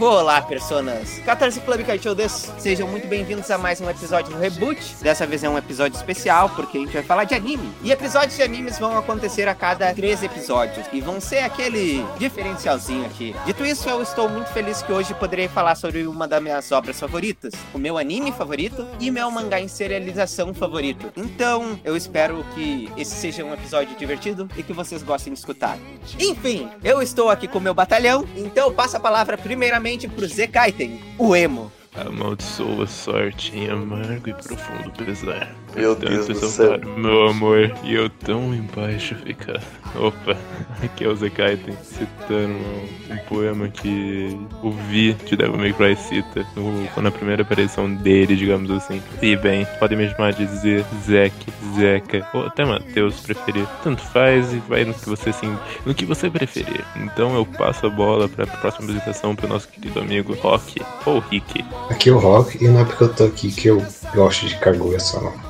Olá, personas! 14 Club Kaichou des. Sejam muito bem-vindos a mais um episódio do Reboot. Dessa vez é um episódio especial, porque a gente vai falar de anime. E episódios de animes vão acontecer a cada três episódios. E vão ser aquele diferencialzinho aqui. Dito isso, eu estou muito feliz que hoje poderei falar sobre uma das minhas obras favoritas, o meu anime favorito e meu mangá em serialização favorito. Então, eu espero que esse seja um episódio divertido e que vocês gostem de escutar. Enfim, eu estou aqui com o meu batalhão, então eu passo a palavra primeiramente pro Z Kaiten, o emo. Amaldiçoa sorte em amargo e profundo pesar. Meu Deus do céu. Meu amor, e eu tão embaixo ficar. Opa, aqui é o Zekaiten citando um, um, poema que o Vi de Devil May Cry cita no, na primeira aparição dele, digamos assim. E bem, podem me chamar de Z, Zek, Zeca, ou até Matheus preferir. Tanto faz e vai no que você assim, no que você preferir. Então eu passo a bola para a próxima apresentação pro nosso querido amigo Rock, ou Rick. Aqui é o Rock, e não é porque eu tô aqui que eu gosto de Kaguya só não.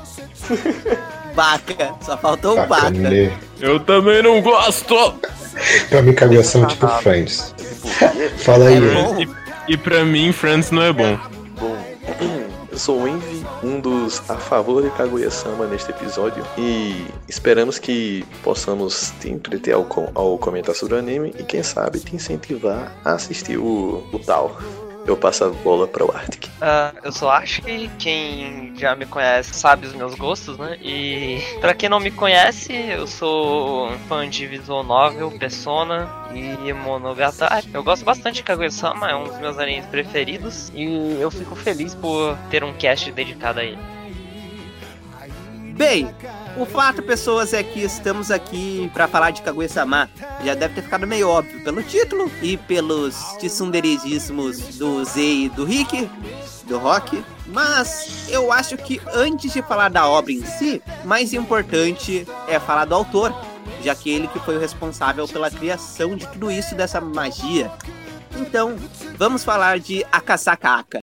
Baca, só faltou o Baca. Me... Eu também não gosto! pra mim, Kaguya são tipo Friends. Fala aí. É e, e pra mim, Friends não é bom. Bom, eu sou o Envy, um dos a favor de Kaguya-sama neste episódio. E esperamos que possamos te entreter ao, ao comentar sobre o anime e, quem sabe, te incentivar a assistir o, o tal eu passo a bola para o Arctic. Uh, eu sou Arctic, quem já me conhece sabe os meus gostos, né? E para quem não me conhece, eu sou fã de visual novel, Persona e Monogatari. Eu gosto bastante de Kaguya-sama, é um dos meus animes preferidos e eu fico feliz por ter um cast dedicado a ele. Bem, o fato, pessoas, é que estamos aqui para falar de Kaguya-sama. Já deve ter ficado meio óbvio pelo título e pelos tsunderizismos do Z e do Rick, do Rock. Mas eu acho que antes de falar da obra em si, mais importante é falar do autor, já que ele que foi o responsável pela criação de tudo isso dessa magia. Então, vamos falar de Akasaka Aka.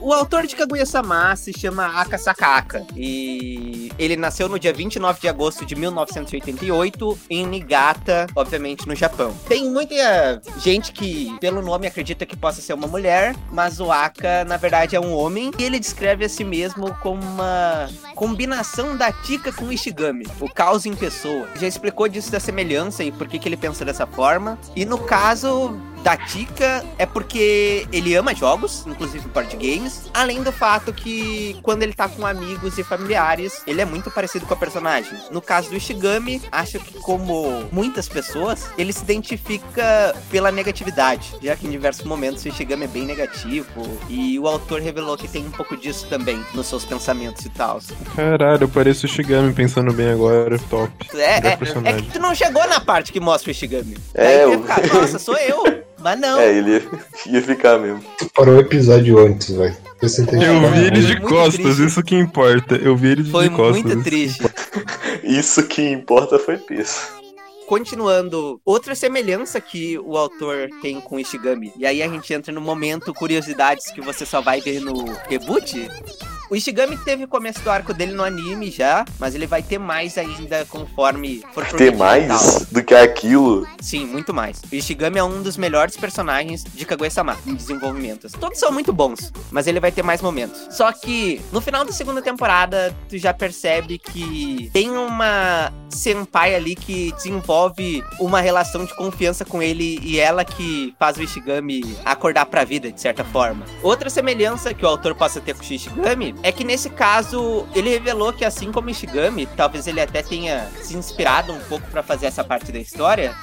O autor de Kaguya-sama se chama Akasaka e ele nasceu no dia 29 de agosto de 1988 em Niigata, obviamente no Japão. Tem muita gente que pelo nome acredita que possa ser uma mulher, mas o Aka na verdade é um homem e ele descreve a si mesmo como uma combinação da Tika com Ishigami, o caos em pessoa. Já explicou disso da semelhança e por que, que ele pensa dessa forma. E no caso da Tika é porque ele ama jogos, inclusive board games, além do fato que quando ele tá com amigos e familiares, ele é muito parecido com a personagem. No caso do Ishigami, acho que como muitas pessoas, ele se identifica pela negatividade, já que em diversos momentos o Ishigami é bem negativo e o autor revelou que tem um pouco disso também nos seus pensamentos e tal. Caralho, eu pareço o Ishigami pensando bem agora, top. É, é, é, que tu não chegou na parte que mostra o Ishigami. É, Aí eu... Ficar, nossa, sou eu. Mas não. É, ele ia, ia ficar mesmo. Tu parou o episódio antes, velho. Eu, eu vi ele de costas, triste. isso que importa. Eu vi ele foi de costas. Foi muito triste. Isso que importa foi peso. Continuando, outra semelhança que o autor tem com Ishigami. E aí a gente entra no momento curiosidades que você só vai ver no reboot. O Ishigami teve o começo do arco dele no anime já, mas ele vai ter mais ainda conforme for Ter mais do que aquilo? Sim, muito mais. O Ishigami é um dos melhores personagens de Kaguya-sama em desenvolvimento. Todos são muito bons, mas ele vai ter mais momentos. Só que no final da segunda temporada, tu já percebe que tem uma senpai ali que desenvolve uma relação de confiança com ele e ela que faz o Ishigami acordar pra vida, de certa forma. Outra semelhança que o autor possa ter com o Ishigami é que nesse caso ele revelou que assim como Ishigami, talvez ele até tenha se inspirado um pouco para fazer essa parte da história,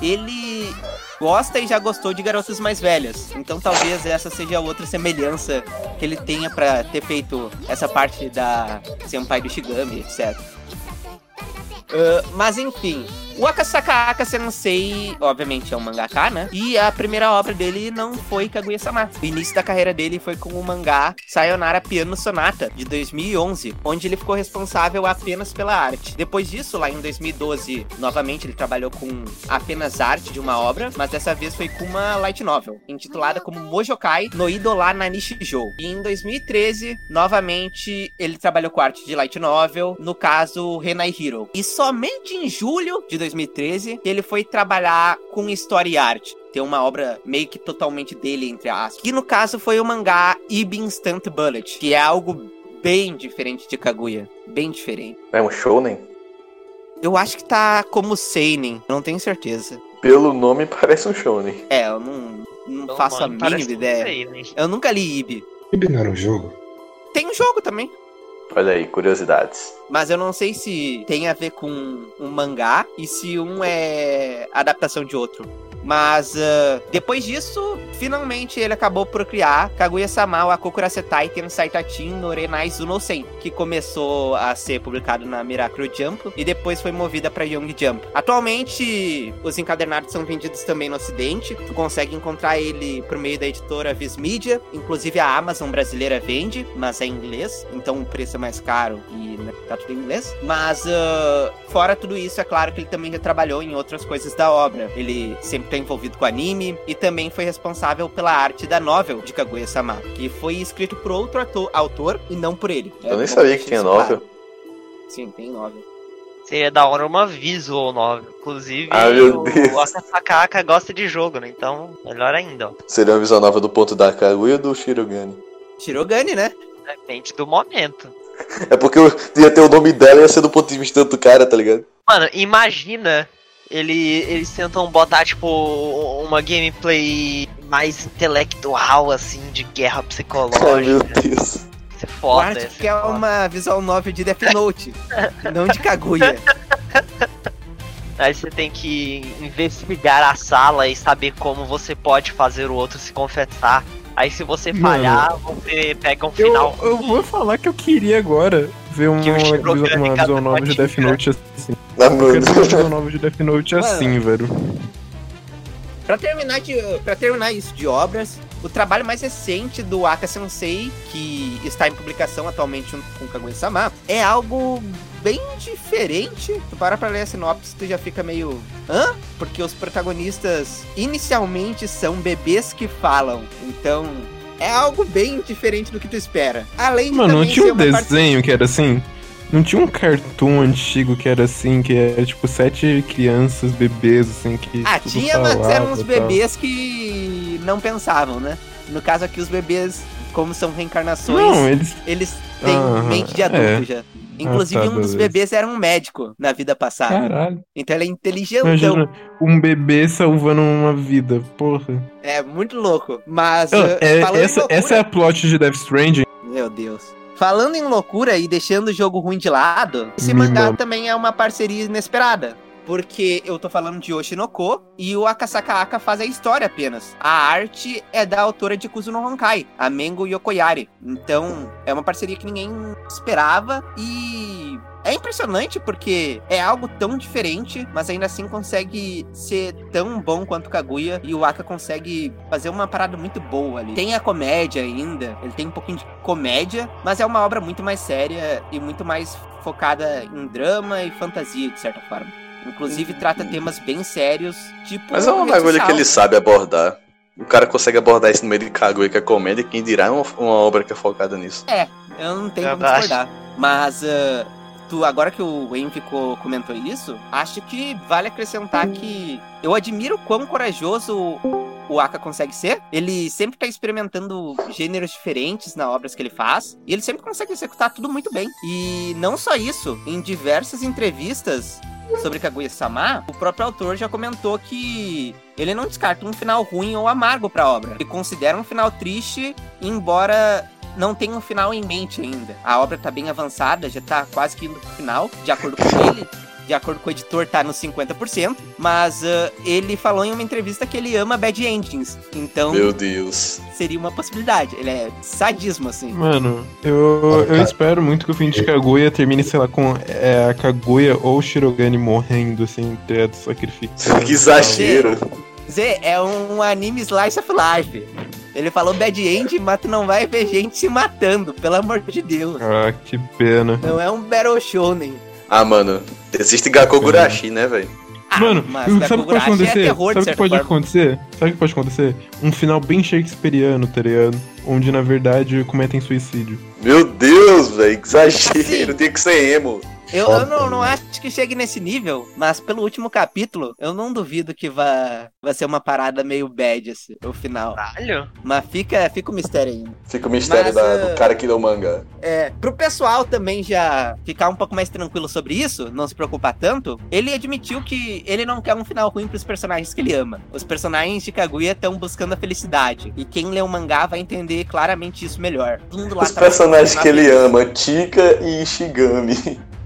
ele gosta e já gostou de garotas mais velhas. Então talvez essa seja outra semelhança que ele tenha para ter feito essa parte da senpai do Ishigami, etc. Uh, mas enfim, O Akasaka Sensei, obviamente, é um mangaka, né? E a primeira obra dele não foi Kaguya-sama. O início da carreira dele foi com o mangá Sayonara Piano Sonata, de 2011, onde ele ficou responsável apenas pela arte. Depois disso, lá em 2012, novamente ele trabalhou com apenas arte de uma obra, mas dessa vez foi com uma light novel, intitulada como Mojokai no Idola Nanishijou. E em 2013, novamente, ele trabalhou com arte de light novel, no caso, Renai Hero. E somente em julho de 2013, ele foi trabalhar com story art. Tem uma obra meio que totalmente dele, entre aspas. Que no caso foi o mangá Ibi Instant Bullet, que é algo bem diferente de Kaguya. Bem diferente. É um shounen? Eu acho que tá como Seinen, não tenho certeza. Pelo nome parece um shounen. É, eu não, não faço a mano, parece mínima ideia. né? Eu nunca li Ibi. Ibi não era um jogo? Tem um jogo também. Olha aí, curiosidades. Mas eu não sei se tem a ver com um mangá e se um é adaptação de outro. Mas ah, depois disso, finalmente ele acabou por criar Kaguya-sama wa Kokurasetai Ten Saitatin no Renai Zunosen, que começou a ser publicado na Miracle Jump e depois foi movida para Young Jump. Atualmente, os encadernados são vendidos também no ocidente. Tu consegue encontrar ele por meio da editora Viz Media, inclusive a Amazon brasileira vende, mas é em inglês, então o preço é mais caro e tá tudo em inglês. Mas ah, fora tudo isso, é claro que ele também já trabalhou em outras coisas da obra. Ele sempre tá envolvido com anime e também foi responsável pela arte da novel de Kaguya-sama, que foi escrito por outro ator, autor e não por ele. É Eu nem bom sabia que tinha claro. novel. Sim, tem novel. Seria da hora uma visual novel. Inclusive, Ah, meu o Deus. Akasaka gosta de jogo, né? Então, melhor ainda, ó. Seria uma visão nova do ponto da Kaguya ou do Shirogane? Shirogane, né? Depende do momento. É porque eu ia ter o nome dela e ia ser do ponto de vista do cara, tá ligado? Mano, imagina ele, eles tentam botar, tipo, uma gameplay mais intelectual, assim, de guerra Ai, meu psicológica. Deus. Isso é foda, isso que é foda. uma visual novel de Death Note, não de Kaguya. Aí você tem que investigar a sala e saber como você pode fazer o outro se confessar. Aí se você Mano. falhar, você pega um Eu, final. eu vou falar que eu queria agora ver uma, Que uma cada visão nova de Death Note assim. Ah, Eu quero ver uma mano. visão nova de Death Note Mano. assim, velho. Pra terminar, de, pra terminar isso de obras, o trabalho mais recente do Aka Sensei, que está em publicação atualmente junto com Kaguya-sama, é algo bem diferente. Tu para pra ler a sinopse, tu já fica meio... Hã? Porque os protagonistas inicialmente são bebês que falam. Então, é algo bem diferente do que tu espera. Além de Mano, não tinha um uma parte- desenho que era assim? Não tinha um cartoon antigo que era assim, que era tipo sete crianças, bebês, assim, que. Ah, tinha, mas falava eram uns bebês que não pensavam, né? No caso aqui, os bebês, como são reencarnações, Não, eles. eles têm Aham, mente de adulto é. já. Inclusive, tá, um dos beleza. bebês era um médico na vida passada. Caralho. Então ele é inteligentão. Imagina um bebê salvando uma vida, porra. É muito louco. Mas, uh, é- essa, loucura... essa é a plot de Death Stranding. Meu Deus. Falando em loucura e deixando o jogo ruim de lado, esse Me mangá também é uma parceria inesperada. Porque eu tô falando de Oshinoko e o Akasaka Aka faz a história apenas. A arte é da autora de Kuzuno Honkai, a Mengo Yokoyari. Então, é uma parceria que ninguém esperava e é impressionante porque é algo tão diferente, mas ainda assim consegue ser tão bom quanto Kaguya e o Aka consegue fazer uma parada muito boa ali. Tem a comédia ainda, ele tem um pouquinho de comédia, mas é uma obra muito mais séria e muito mais focada em drama e fantasia, de certa forma. Inclusive trata temas bem sérios, tipo. Mas é uma bagulho que ele sabe abordar. O cara consegue abordar isso no meio de Kaguya, que é comédia, quem dirá uma, uma obra que é focada nisso. Eu não tenho como discordar. Mas ah, tu, agora que o Envy co- comentou isso, acho que vale acrescentar que eu admiro quão corajoso o- o Aka consegue ser. Ele sempre tá experimentando gêneros diferentes na obras que ele faz. E ele sempre consegue executar tudo muito bem. E não só isso, em diversas entrevistas sobre Kaguya-sama, o próprio autor já comentou que ele não descarta um final ruim ou amargo pra obra. Ele considera um final triste, embora não tenha um final em mente ainda. A obra tá bem avançada, já tá quase que indo pro final, de acordo com ele. De acordo com o editor, tá nos 50%, mas ah, ele falou em uma entrevista que ele ama bad endings. Então, Meu Deus. seria uma possibilidade. Ele é sadismo, assim. Mano, eu, eu espero muito que o fim de Kaguya termine, sei lá, com é, a Kaguya ou o Shirogane morrendo, assim, ter sacrificado. Que exagero. Zé, é um anime slice of life. Ele falou bad end, mas tu não vai ver gente se matando, pelo amor de Deus. Ah, que pena. Não é um Battle Shonen. Ah, mano. Existe Gakogurashi, né, velho? Ah, Mano, mas sabe o que pode é acontecer? terror, de sabe o que pode forma. acontecer? Sabe o que pode acontecer? Um final bem shakespeariano, tá ligado? Onde, na verdade, cometem suicídio. Meu Deus, velho. Que exagero. Assim. Tem que ser emo. Eu, eu não, não acho que chegue nesse nível, mas pelo último capítulo, eu não duvido que vá, vai ser uma parada meio bad, assim, o final. Caralho. Mas fica, fica o mistério ainda. Fica o mistério Mas, da- ah, do cara que deu manga. É, pro pessoal também já ficar um pouco mais tranquilo sobre isso, não se preocupar tanto, ele admitiu que ele não quer um final ruim pros personagens que ele ama. Os personagens de Kaguya estão buscando a felicidade. E quem lê o mangá vai entender claramente isso melhor. Os personagens que ele ama, Tika e Ishigami.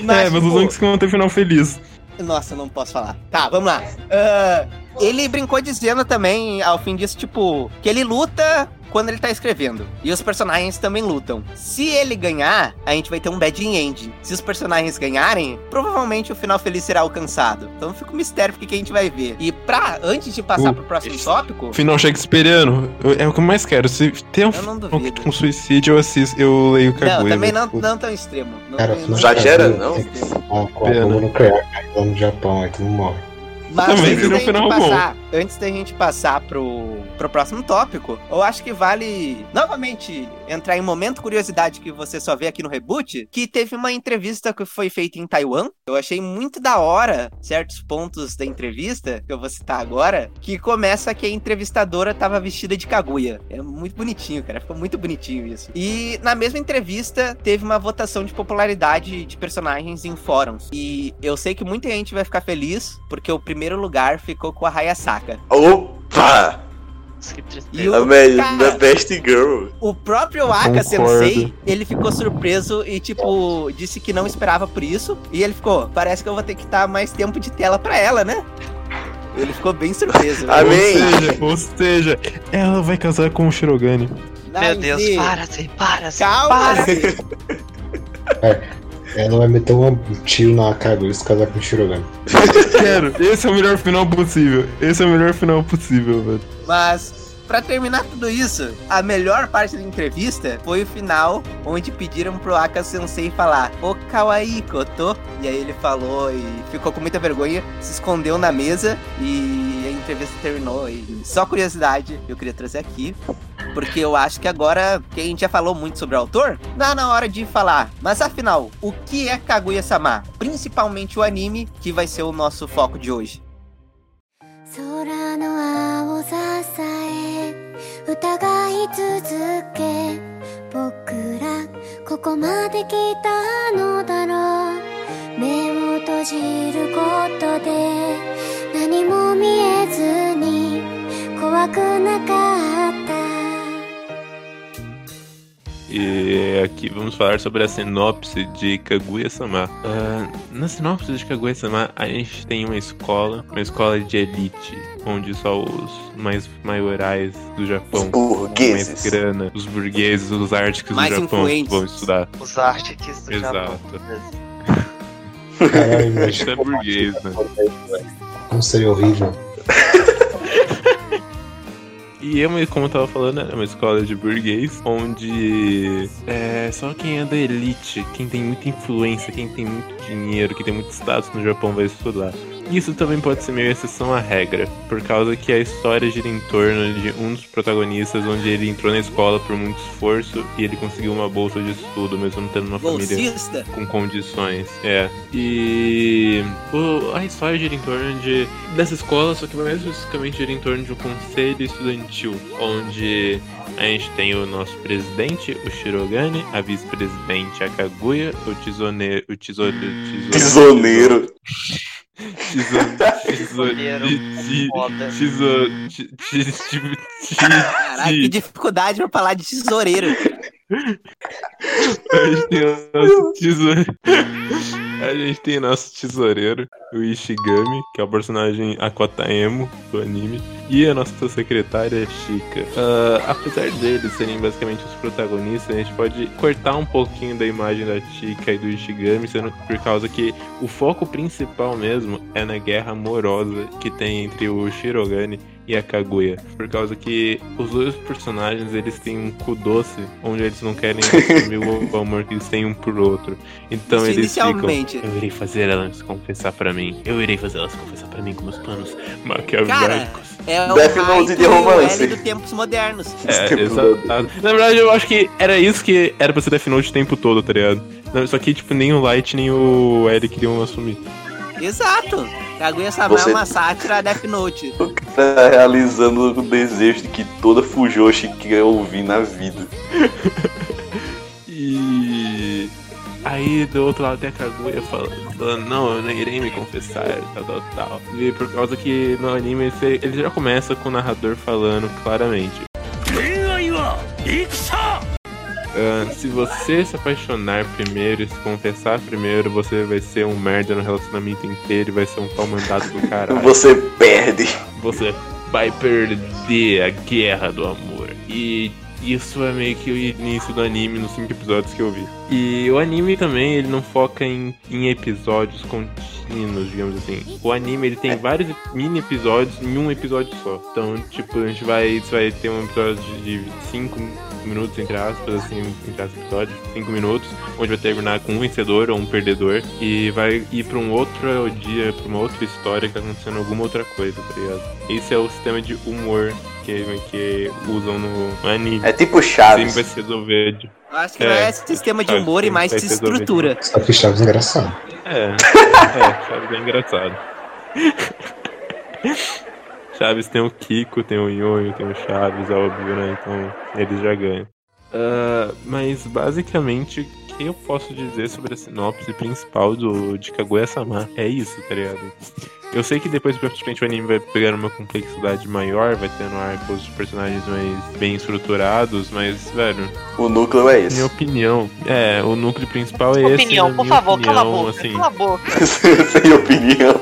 é, mas os tipo, únicos que vão ter final feliz. Nossa, não posso falar. Tá, vamos lá. Ah, ele brincou dizendo também, ao fim disso, tipo, que ele luta quando ele tá escrevendo. E os personagens também lutam. Se ele ganhar, a gente vai ter um bad end. Se os personagens ganharem, provavelmente o final feliz será alcançado. Então fica um mistério porque que a gente vai ver. E pra, antes de passar O- pro próximo tópico, Final shakespeariano eu- é o que eu mais quero. Se tem um não duvido. com suicídio, eu assisto, eu leio Kaguya. não, também velho. não, não tão extremo. Não Cara, tão final Já gera, não? com a Pena. bomba nuclear caindo lá no Japão, aí tu não morre. Mas Também antes da, gente final bom. passar, antes da gente passar pro, pro próximo tópico, eu acho que vale novamente entrar em momento curiosidade que você só vê aqui no reboot, que teve uma entrevista que foi feita em Taiwan. Eu achei muito da hora certos pontos da entrevista, que eu vou citar agora, que começa que a entrevistadora tava vestida de Kaguya. É muito bonitinho, cara. Ficou muito bonitinho isso. E na mesma entrevista teve uma votação de popularidade de personagens em fóruns. E eu sei que muita gente vai ficar feliz porque o primeiro lugar ficou com a Hayasaka. Opa! Que E tristeza. o, A me- cara- the best girl. o próprio Aka. Sensei, ele ficou surpreso e, tipo, disse que não esperava por isso. E ele ficou, parece que eu vou ter que dar mais tempo de tela pra ela, né? Ele ficou bem surpreso. Velho. Amém. Ou seja, ou seja, ela vai casar com o Shirogane. Meu Deus, Zê, para, Zé, para, Zé, Calma, para. Ela vai meter um tiro na Kaguya e se casar com o Shirogane. Quero. Esse é o melhor final possível. Esse é o melhor final possível, velho. Mas, pra terminar tudo isso, a melhor parte da entrevista foi o final, onde pediram pro Aka Sensei falar O kawaii koto. E aí ele falou e ficou com muita vergonha, se escondeu na mesa e a entrevista terminou. E só curiosidade, eu queria trazer aqui. Porque eu acho que agora que a gente já falou muito sobre o autor, dá na hora de falar. Mas afinal, o que é Kaguya-sama? Principalmente o anime, que vai ser o nosso foco de hoje. 空 E aqui vamos falar sobre a sinopse de Kaguya-sama. Ah, na sinopse de Kaguya-sama, a gente tem uma escola, uma escola de elite, onde só os mais maiorais do Japão, Os burgueses. mais grana, os burgueses, os árticos Mais do Japão vão estudar. Os artes do Japão. Exato. Caralho, é burguês, né? como seria horrível. E é uma, como eu tava falando, é uma escola de burguês, onde é só quem é da elite, quem tem muita influência, quem tem muito dinheiro, quem tem muito status no Japão vai estudar. Isso também pode ser meio exceção à regra, por causa que a história gira em torno de um dos protagonistas, onde ele entrou na escola por muito esforço e ele conseguiu uma bolsa de estudo, mesmo tendo uma família Bolsista? com condições. É. E o- a história gira em torno de dessa escola, só que mais especificamente gira em torno de um conselho estudantil, onde a gente tem o nosso presidente, o Shirogane, a vice-presidente, a Kaguya, o tesoneiro, o tesouro, Tesoneiro. Foda. Tesouro. ti- ti- ti- ti- Caralho, que dificuldade pra falar de tesoureiro. A gente tem o nosso tesouro. A gente tem nosso tesoureiro, o Ishigami, que é o personagem Akota Emo do anime, e a nossa secretária Shika. Ah, apesar deles serem basicamente os protagonistas, a gente pode cortar um pouquinho da imagem da Shika e do Ishigami, sendo por causa que o foco principal mesmo é na guerra amorosa que tem entre o Shirogane e a Kaguya. Por causa que os dois personagens eles têm um cu doce, onde eles não querem assumir o amor que eles têm um por outro. Então Isso eles ficam. inicialmente. Eu irei fazer ela se confessar pra mim. Eu irei fazer ela se confessar pra mim com meus planos maquiavélicos. É o Death Note de romance. Do tempos modernos. É, exato. Na verdade, eu acho que era isso que era pra ser Death Note o tempo todo, tá ligado? Não, Só que, tipo, nem o Light nem o L queriam assumir. Exato. Kaguya-sama Você- é uma sátira Death Note. O cara realizando o desejo de que toda Fujoshi quer ouvir na vida. E aí do outro lado tem a Kaguya falando, falando, não, eu não irei me confessar, tal, tal, tal. E por causa que no anime ele já começa com o narrador falando claramente. Ah, se você se apaixonar primeiro e se confessar primeiro, você vai ser um merda no relacionamento inteiro e vai ser um pau mandado do caralho. Você perde. você vai perder a guerra do amor. E isso é meio que o início do anime nos cinco episódios que eu vi. E o anime também, ele não foca em, em episódios contínuos, digamos assim. O anime, ele tem vários mini episódios em um episódio só. Então, tipo, a gente vai, vai ter um episódio de 5 minutos, entre aspas, assim, entre aspas, episódios, 5 minutos, onde vai terminar com um vencedor ou um perdedor, e vai ir pra um outro dia, pra uma outra história que tá acontecendo alguma outra coisa, tá ligado? Esse é o sistema de humor que, que usam no, anime. É tipo Sempre Chaves. vai se resolver de... Eu acho que É. não é sistema de humor e mais de estrutura. Só que Chaves é engraçado. É, é, Chaves é engraçado. Chaves tem o Kiko, tem o Nhonho, tem o Chaves, é óbvio, né? Então eles já ganham. Ah, mas basicamente, o que eu posso dizer sobre a sinopse principal do, de Kaguya-sama é isso, tá ligado? Eu sei que depois, praticamente, o anime vai pegar uma complexidade maior, vai tendo arcos de personagens mais bem estruturados, mas, velho, O núcleo é minha esse. opinião, é, o núcleo principal é esse. opinião, por minha favor, cala a opinião, boca. assim. Cala a boca. Sem opinião.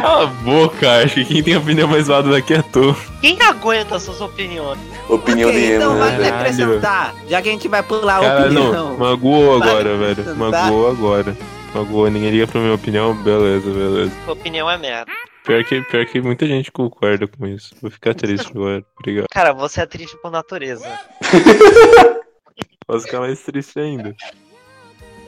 Cala a boca, acho que quem tem a opinião mais válida daqui é tu. Quem aguenta suas opiniões? Opinião Ok, de então emo, né? Caralho. acrescentar, já que a gente vai pular a Cara, opinião. não, magoou agora, velho. acrescentar. Magoou agora. Magoou, ninguém liga pra minha opinião, beleza, beleza. Opinião é merda. Pior que, pior que muita gente concorda com isso. Vou ficar triste agora, obrigado. Cara, você é triste por natureza. Posso ficar mais triste ainda.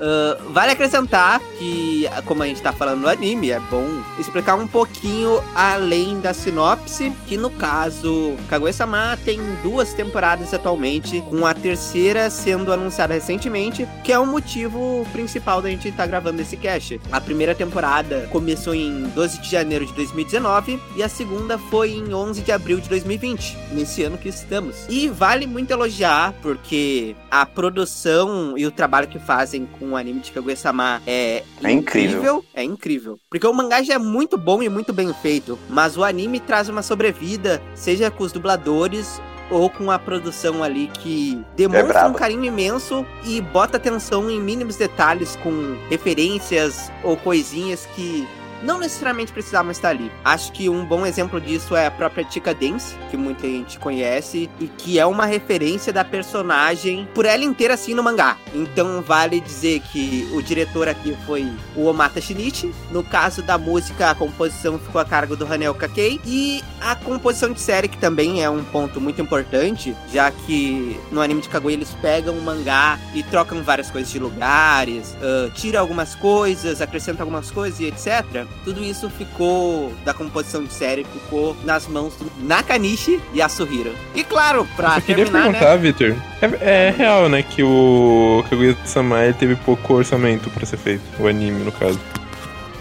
Ah, vale acrescentar que, como a gente tá falando no anime, é bom explicar um pouquinho além da sinopse, que no caso, Kaguya-sama tem duas temporadas atualmente, com a terceira sendo anunciada recentemente, que é o motivo principal da gente estar gravando esse cast. A primeira temporada começou em 12 de janeiro de 2019 e a segunda foi em 11 de abril de 2020, nesse ano que estamos. E vale muito elogiar, porque a produção e o trabalho que fazem com o anime de Kaguya-sama é, É incrível. É incrível. Porque o mangá já é muito bom e muito bem feito, mas o anime traz uma sobrevida, seja com os dubladores ou com a produção ali que demonstra um braba. carinho imenso e bota atenção em mínimos detalhes com referências ou coisinhas que não necessariamente precisavam estar ali. Acho que um bom exemplo disso é a própria Tika Dance, que muita gente conhece, e que é uma referência da personagem por ela inteira assim no mangá. Então vale dizer que o diretor aqui foi o Omata Shinichi. No caso da música, a composição ficou a cargo do Hanel Kakei. E a composição de série, que também é um ponto muito importante, já que no anime de Kaguya eles pegam o mangá e trocam várias coisas de lugares, ah, tira algumas coisas, acrescenta algumas coisas e etc. Tudo isso ficou, da composição de série, ficou nas mãos do Nakanishi e Asuhiro. E claro, pra Eu queria terminar, né? perguntar, Victor. É, é real, né, que o Kaguya-sama teve pouco orçamento pra ser feito. O anime, no caso.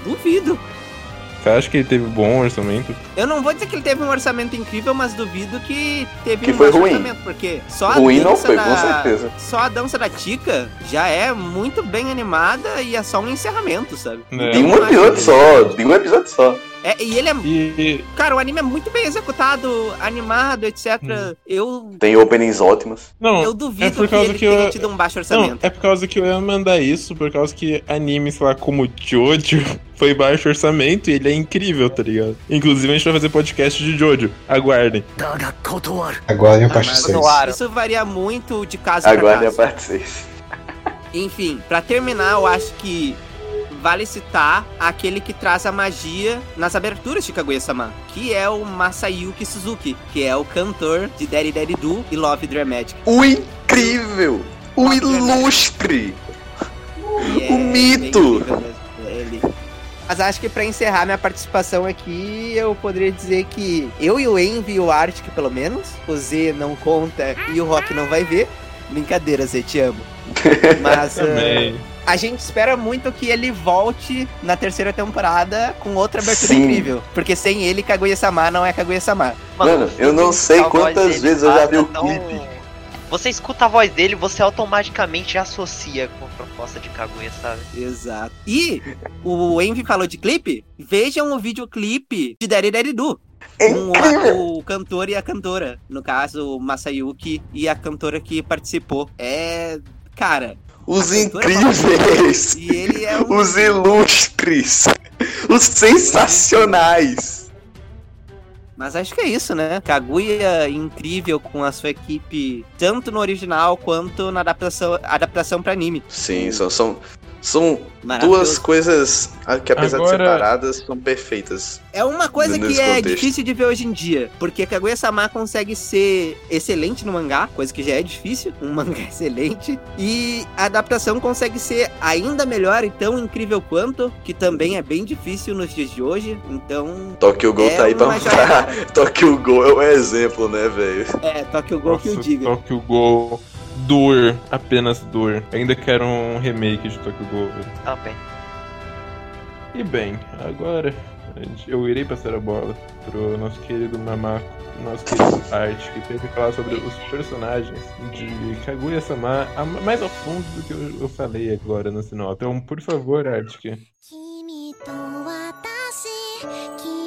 Duvido. Você acha que ele teve bom orçamento? Eu não vou dizer que ele teve um orçamento incrível, mas duvido que teve Que um foi ruim. orçamento, porque só a Ruim não dança foi, da... com certeza. Só a dança da Tika já é muito bem animada e é só um encerramento, sabe? É, De um episódio só, de um episódio só. É, e ele é. E Cara, o anime é muito bem executado, animado, etc. Eu. Tem openings ótimas. não, Eu é duvido por que causa ele que tenha eu tido um baixo Não, orçamento. é por causa que eu ia mandar isso, por causa que anime, sei lá, como Jojo foi baixo orçamento e ele é incrível, tá ligado? Inclusive a gente vai fazer podcast de Jojo. Aguardem. Agora em a Ah, parte mas 6. Claro. Isso varia muito de caso Aguardem pra a parte 6. Enfim, pra terminar, eu acho que vale citar aquele que traz a magia nas aberturas de Kaguya-sama, que é o Masayuki Suzuki, que é o cantor de Daddy Daddy Do e Love Dramatic. O incrível! O ilustre! E é O mito! Ele. Mas acho que pra encerrar minha participação aqui, eu poderia dizer que eu e o Envy e o Arctic, pelo menos, o Z não conta e o Rock não vai ver. Brincadeira, Z, te amo. Mas Também. A gente espera muito que ele volte na terceira temporada com outra abertura Sim. incrível. Porque sem ele, Kaguya-sama não é Kaguya-sama. Mano, eu não sei quantas vezes eu já vi o tão- clipe. Você escuta a voz dele, você automaticamente associa com a proposta de Kaguya, sabe? Exato. E o Envy falou de clipe. Vejam o videoclipe de Do. É o, o cantor e a cantora. No caso, o Masayuki e a cantora que participou. É. Cara. Os cantora incríveis! E ele é um. Os ilustres! Os sensacionais! Mas acho que é isso, né? Kaguya incrível com a sua equipe, tanto no original quanto na adaptação, adaptação para anime. Sim, são, são, são duas coisas ah, que apesar Agora- de separadas, são perfeitas. É uma coisa que é contexto. difícil de ver hoje em dia, porque Kaguya-sama consegue ser excelente no mangá, coisa que já é difícil, um mangá excelente, e a adaptação consegue ser ainda melhor e tão incrível quanto, que também é bem difícil nos dias de hoje, então... Tokyo Ghoul é tá aí pra mostrar. Tokyo Ghoul é um exemplo, né, velho? É, Tokyo Ghoul que eu diga. Tokyo Ghoul. Dor, apenas dor. Ainda quero um remake de Tokyo Ghoul. velho. Também. E bem, agora eu irei passar a bola pro nosso querido Mamako, nosso querido Art, que tem que falar sobre os personagens de Kaguya-sama mais a fundo do que eu, eu falei agora no sinal. Então, por favor, Art, 君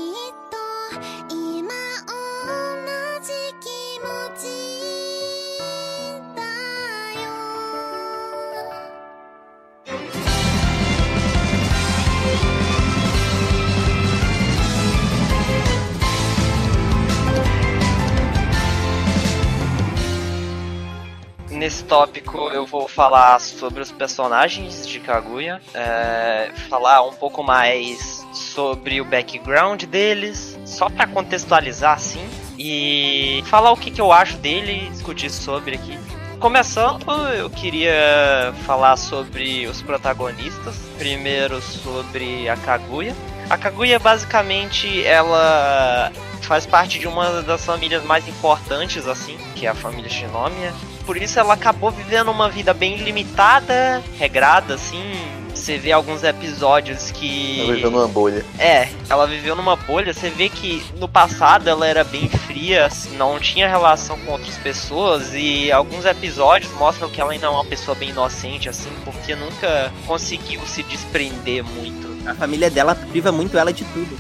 Nesse tópico eu vou falar sobre os personagens de Kaguya, é, falar um pouco mais sobre o background deles, só pra contextualizar assim, e falar o que, que eu acho dele e discutir sobre aqui. Começando, eu queria falar sobre os protagonistas. Primeiro sobre a Kaguya. A Kaguya basicamente ela faz parte de uma das famílias mais importantes assim, que é a família Shinomiya. Por isso ela acabou vivendo uma vida bem limitada, regrada assim. Você vê alguns episódios que Eu vejo numa bolha. é, ela viveu numa bolha. Você vê que no passado ela era bem fria, não tinha relação com outras pessoas. E alguns episódios mostram que ela ainda é uma pessoa bem inocente, assim, porque nunca conseguiu se desprender muito. A família dela priva muito ela de tudo.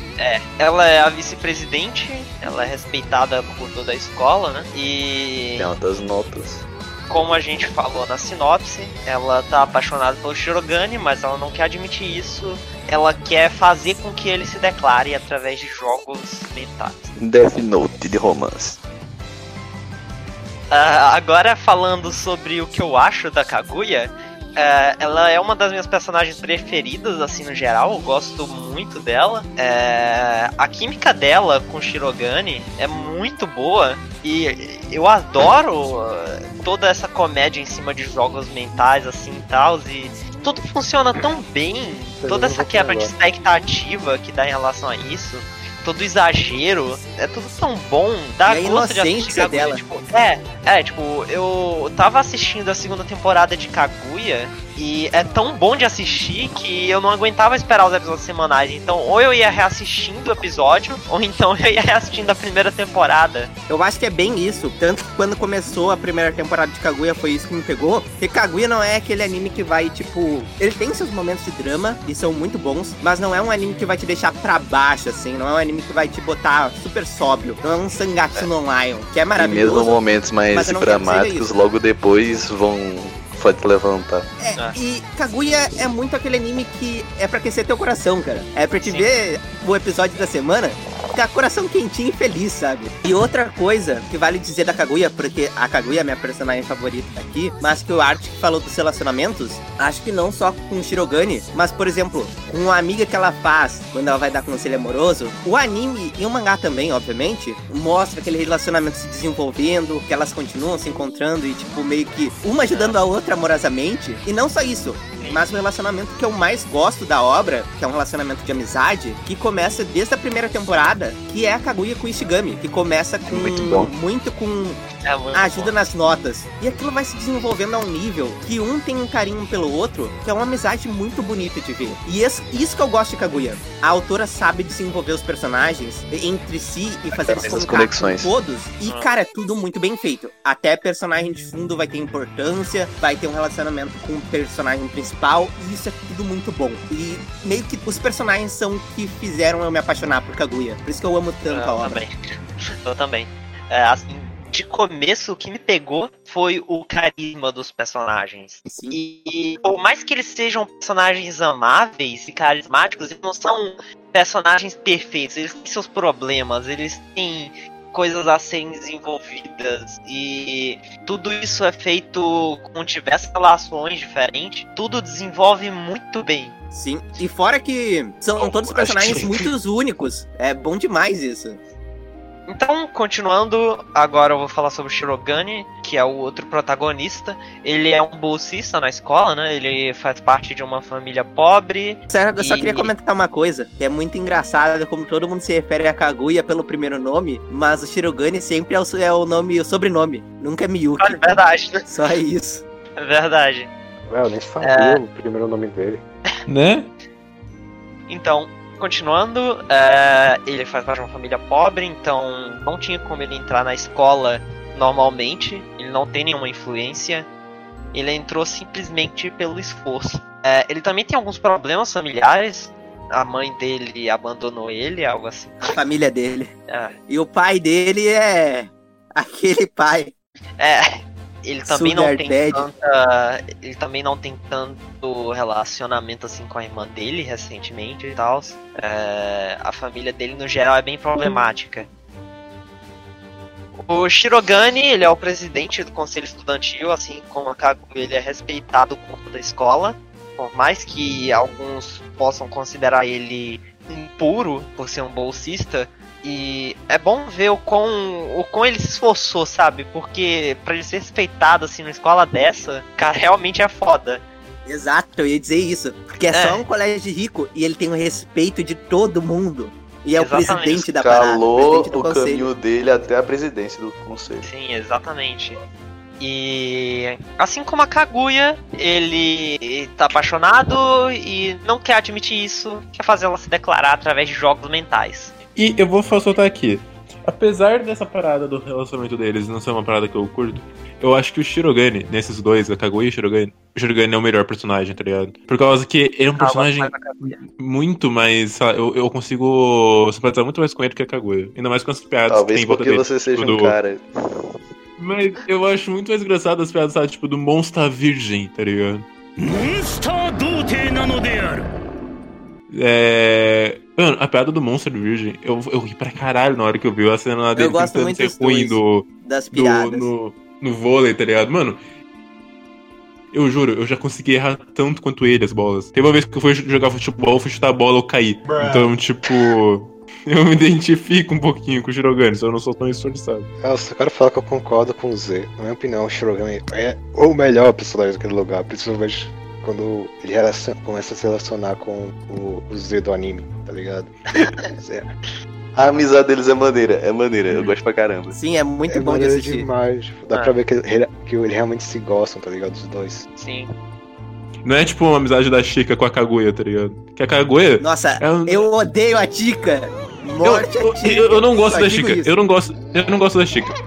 Ela é a vice-presidente, ela é respeitada por toda a escola, né? E Tem altas notas. Como a gente falou na sinopse, ela tá apaixonada pelo Shirogane, mas ela não quer admitir isso. Ela quer fazer com que ele se declare através de jogos mentais. Death Note de romance. Ah, agora falando sobre o que eu acho da Kaguya, ah, ela é uma das minhas personagens preferidas, assim, no geral, eu gosto muito dela. É, a química dela com Shirogane é muito boa e eu adoro ah, toda essa comédia em cima de jogos mentais, assim, e tal, e tudo funciona tão bem, toda essa quebra de expectativa que dá em relação a isso. Todo exagero, é tudo tão bom, dá E gosto de assistir Kaguya, dela. tipo, é, é, tipo, eu tava assistindo a segunda temporada de Kaguya e é tão bom de assistir que eu não aguentava esperar os episódios semanais. Então, ou eu ia reassistindo o episódio, ou então eu ia reassistindo a primeira temporada. Eu acho que é bem isso. Tanto que quando começou a primeira temporada de Kaguya foi isso que me pegou. Porque Kaguya não é aquele anime que vai, tipo. Ele tem seus momentos de drama e são muito bons, mas não é um anime que vai te deixar pra baixo, assim. Não é um anime que vai te botar super sóbrio. Não é um Sangatsu no Lion, que é E maravilhoso. mesmo momentos mais dramáticos, logo depois vão pode levantar. É, Ah. e Kaguya é muito aquele anime que é pra aquecer teu coração, cara. É pra te Sim. ver o episódio da semana ficar coração quentinho e feliz, sabe? E outra coisa que vale dizer da Kaguya, porque a Kaguya é minha personagem favorita aqui, mas que o Art falou dos relacionamentos, acho que não só com o Shirogane, mas, por exemplo, com a amiga que ela faz quando ela vai dar conselho amoroso, o anime e o mangá também, obviamente, mostra aquele relacionamento se desenvolvendo, que elas continuam se encontrando e, tipo, meio que uma ajudando a outra amorosamente. E não só isso, mas o relacionamento que eu mais gosto da obra, que é um relacionamento de amizade, que começa desde a primeira temporada, que é a Kaguya com o Ishigami, que começa com Muito bom. muito com É muito a ajuda bom. nas notas. E aquilo vai se desenvolvendo a um nível que um tem um carinho pelo outro, que é uma amizade muito bonita de ver. E esse- isso que eu gosto de Kaguya. A autora sabe desenvolver os personagens entre si e fazer eles com todos. E, Ah. cara, é tudo muito bem feito. Até personagem de fundo vai ter importância, vai ter um relacionamento com o personagem principal, e isso é tudo muito bom. E meio que os personagens são o que fizeram eu me apaixonar por Kaguya. Por isso que eu amo tanto a Eu obra. também. Eu também. É, assim, de começo, o que me pegou foi o carisma dos personagens. Sim. E por mais que eles sejam personagens amáveis e carismáticos, eles não são personagens perfeitos. Eles têm seus problemas, eles têm coisas a serem desenvolvidas e tudo isso é feito com diversas relações diferentes. Tudo desenvolve muito bem. Sim, e fora que são todos personagens que- muito únicos. É bom demais isso. Então, continuando, agora eu vou falar sobre o Shirogane, que é o outro protagonista. Ele é um bolsista na escola, né? Ele faz parte de uma família pobre. Sério, eu só E- queria comentar uma coisa, que é muito engraçada, como todo mundo se refere a Kaguya pelo primeiro nome, mas o Shirogane sempre é o, é o nome, o sobrenome. Nunca é Miyuki. Olha, é verdade, né? Só isso. É verdade. Ué, eu nem sabia É. o primeiro nome dele. Né? Então, continuando, é, ele faz parte de uma família pobre, então não tinha como ele entrar na escola normalmente. Ele não tem nenhuma influência. Ele entrou simplesmente pelo esforço. É, ele também tem alguns problemas familiares. A mãe dele abandonou ele, algo assim. A família dele. É, E o pai dele é aquele pai. É, ele também não Sugar tem daddy. tanta. Ele também não tem tanto relacionamento assim com a irmã dele recentemente e tal. É, a família dele no geral é bem problemática. O Shirogane, ele é o presidente do conselho estudantil, assim como a Kaguya, ele é respeitado como da escola. Por mais que alguns possam considerar ele impuro por ser um bolsista, e é bom ver o quão, o quão ele se esforçou, sabe? Porque pra ele ser respeitado assim numa escola dessa, cara, realmente é foda. Exato, eu ia dizer isso. Porque é, É. só um colégio rico e ele tem o respeito de todo mundo. E é Exatamente. o presidente da parada. Calou presidente do o conselho. caminho dele até a presidência do conselho. Sim, exatamente. E assim como a Kaguya, ele tá apaixonado e não quer admitir isso, quer fazer ela se declarar através de jogos mentais. E eu vou soltar aqui. Apesar dessa parada do relacionamento deles não ser uma parada que eu curto, eu acho que o Shirogane, nesses dois, a Kaguya e o Shirogane, o Shirogane é o melhor personagem, tá ligado? Por causa que ele é um personagem Ah, mas a Kaguya. muito mais. sei lá, eu, eu consigo simpatizar muito mais com ele que a Kaguya. Ainda mais com as piadas que Talvez tem em volta porque dele. você seja do- um cara. Mas eu acho muito mais engraçado as piadas, sabe? Tipo, do monstro virgem, tá ligado? モンスター童貞なのである é. Mano, a piada do monstro virgem, eu, eu ri pra caralho na hora que eu vi a cena lá dele gosto tentando muito ser ruim do, Das do, piadas. no, no vôlei, tá ligado? Mano, eu juro, eu já consegui errar tanto quanto ele as bolas. Teve uma vez que eu fui jogar futebol, eu fui chutar a bola, eu caí. Então, tipo, eu me identifico um pouquinho com o Shirogane, só eu não sou tão esforçado. Eu só quero falar que eu concordo com o Z. Na minha opinião, o Shirogane é o melhor personagem daquele lugar, principalmente quando ele relaciona- começa a se relacionar com o, o Z do anime, tá ligado? Zé. A amizade deles é maneira, é maneira, eu gosto pra caramba. Sim, é muito é bom de maneiro assistir. demais. tipo, Dá Ah. pra ver que, ele, que eles realmente se gostam, tá ligado? Os dois. Sim. Não é tipo uma amizade da Chica com a Kaguya, tá ligado? Que a Kaguya. Nossa, É um- eu odeio a. Eu, Morte eu, a Tica. eu- eu não gosto Só da Chica. isso. Eu não gosto, eu não gosto da Chica.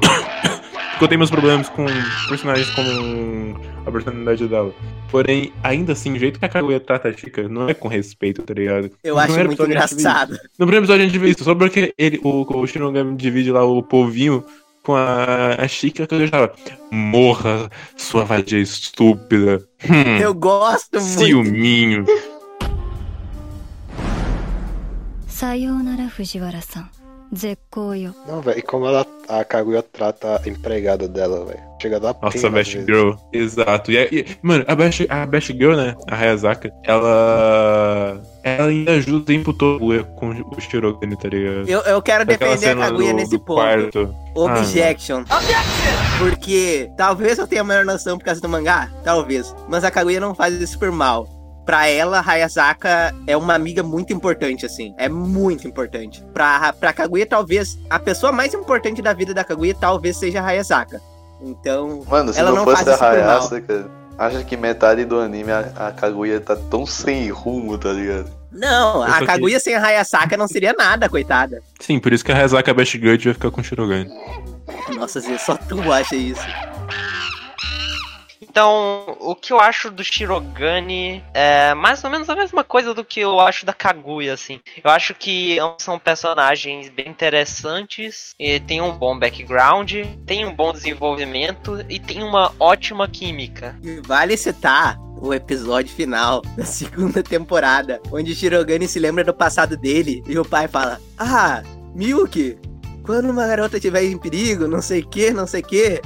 Porque eu tenho meus problemas com personagens como a personalidade dela. Porém, ainda assim, o jeito que a Kaguya trata a Chica não é com respeito, tá ligado? Eu Não acho muito engraçado. No primeiro episódio a gente vê isso, só porque ele, o, o Shinogami divide lá o povinho com a, a Chica, a Kaguya tava, morra, sua vadia estúpida. Hum, Eu gosto muito. ciúminho. さよ Zekoyo. Não, velho, e como ela, a Kaguya trata a empregada dela, velho. Chega da Nossa, pena, a Best Girl. Exato. E, é, e, mano, a Best, a Best Girl, né? A Hayazaka, ela. Ela ainda ajuda o tempo todo com o Shirogane, tá ligado? Eu, eu quero Aquela defender a Kaguya do, nesse do ponto. Quarto. Objection. Ah, Objection! Porque talvez eu tenha a maior noção por causa do mangá, talvez. Mas a Kaguya não faz isso por mal. Pra ela, Hayasaka é uma amiga muito importante, assim. É muito importante. Pra, pra Kaguya, talvez, a pessoa mais importante da vida da Kaguya talvez seja a Hayasaka. Então, Mano, se Ela não, não fosse faz a isso por mal. Hayasaka, acha que metade do anime a, a Kaguya tá tão sem rumo, tá ligado? não, a só Kaguya sem a Hayasaka não seria nada, coitada. Sim, por isso que a Hayazaka, a Best Girl, devia ficar com o Shirogane. Nossa, Zé, só tu acha isso. Então, o que eu acho do Shirogane é mais ou menos a mesma coisa do que eu acho da Kaguya, assim. Eu acho que são personagens bem interessantes, e tem um bom background, tem um bom desenvolvimento e tem uma ótima química. Vale citar o episódio final da segunda temporada, onde Shirogane se lembra do passado dele e o pai fala: Ah, Milk, quando uma garota estiver em perigo, não sei o que, não sei o que.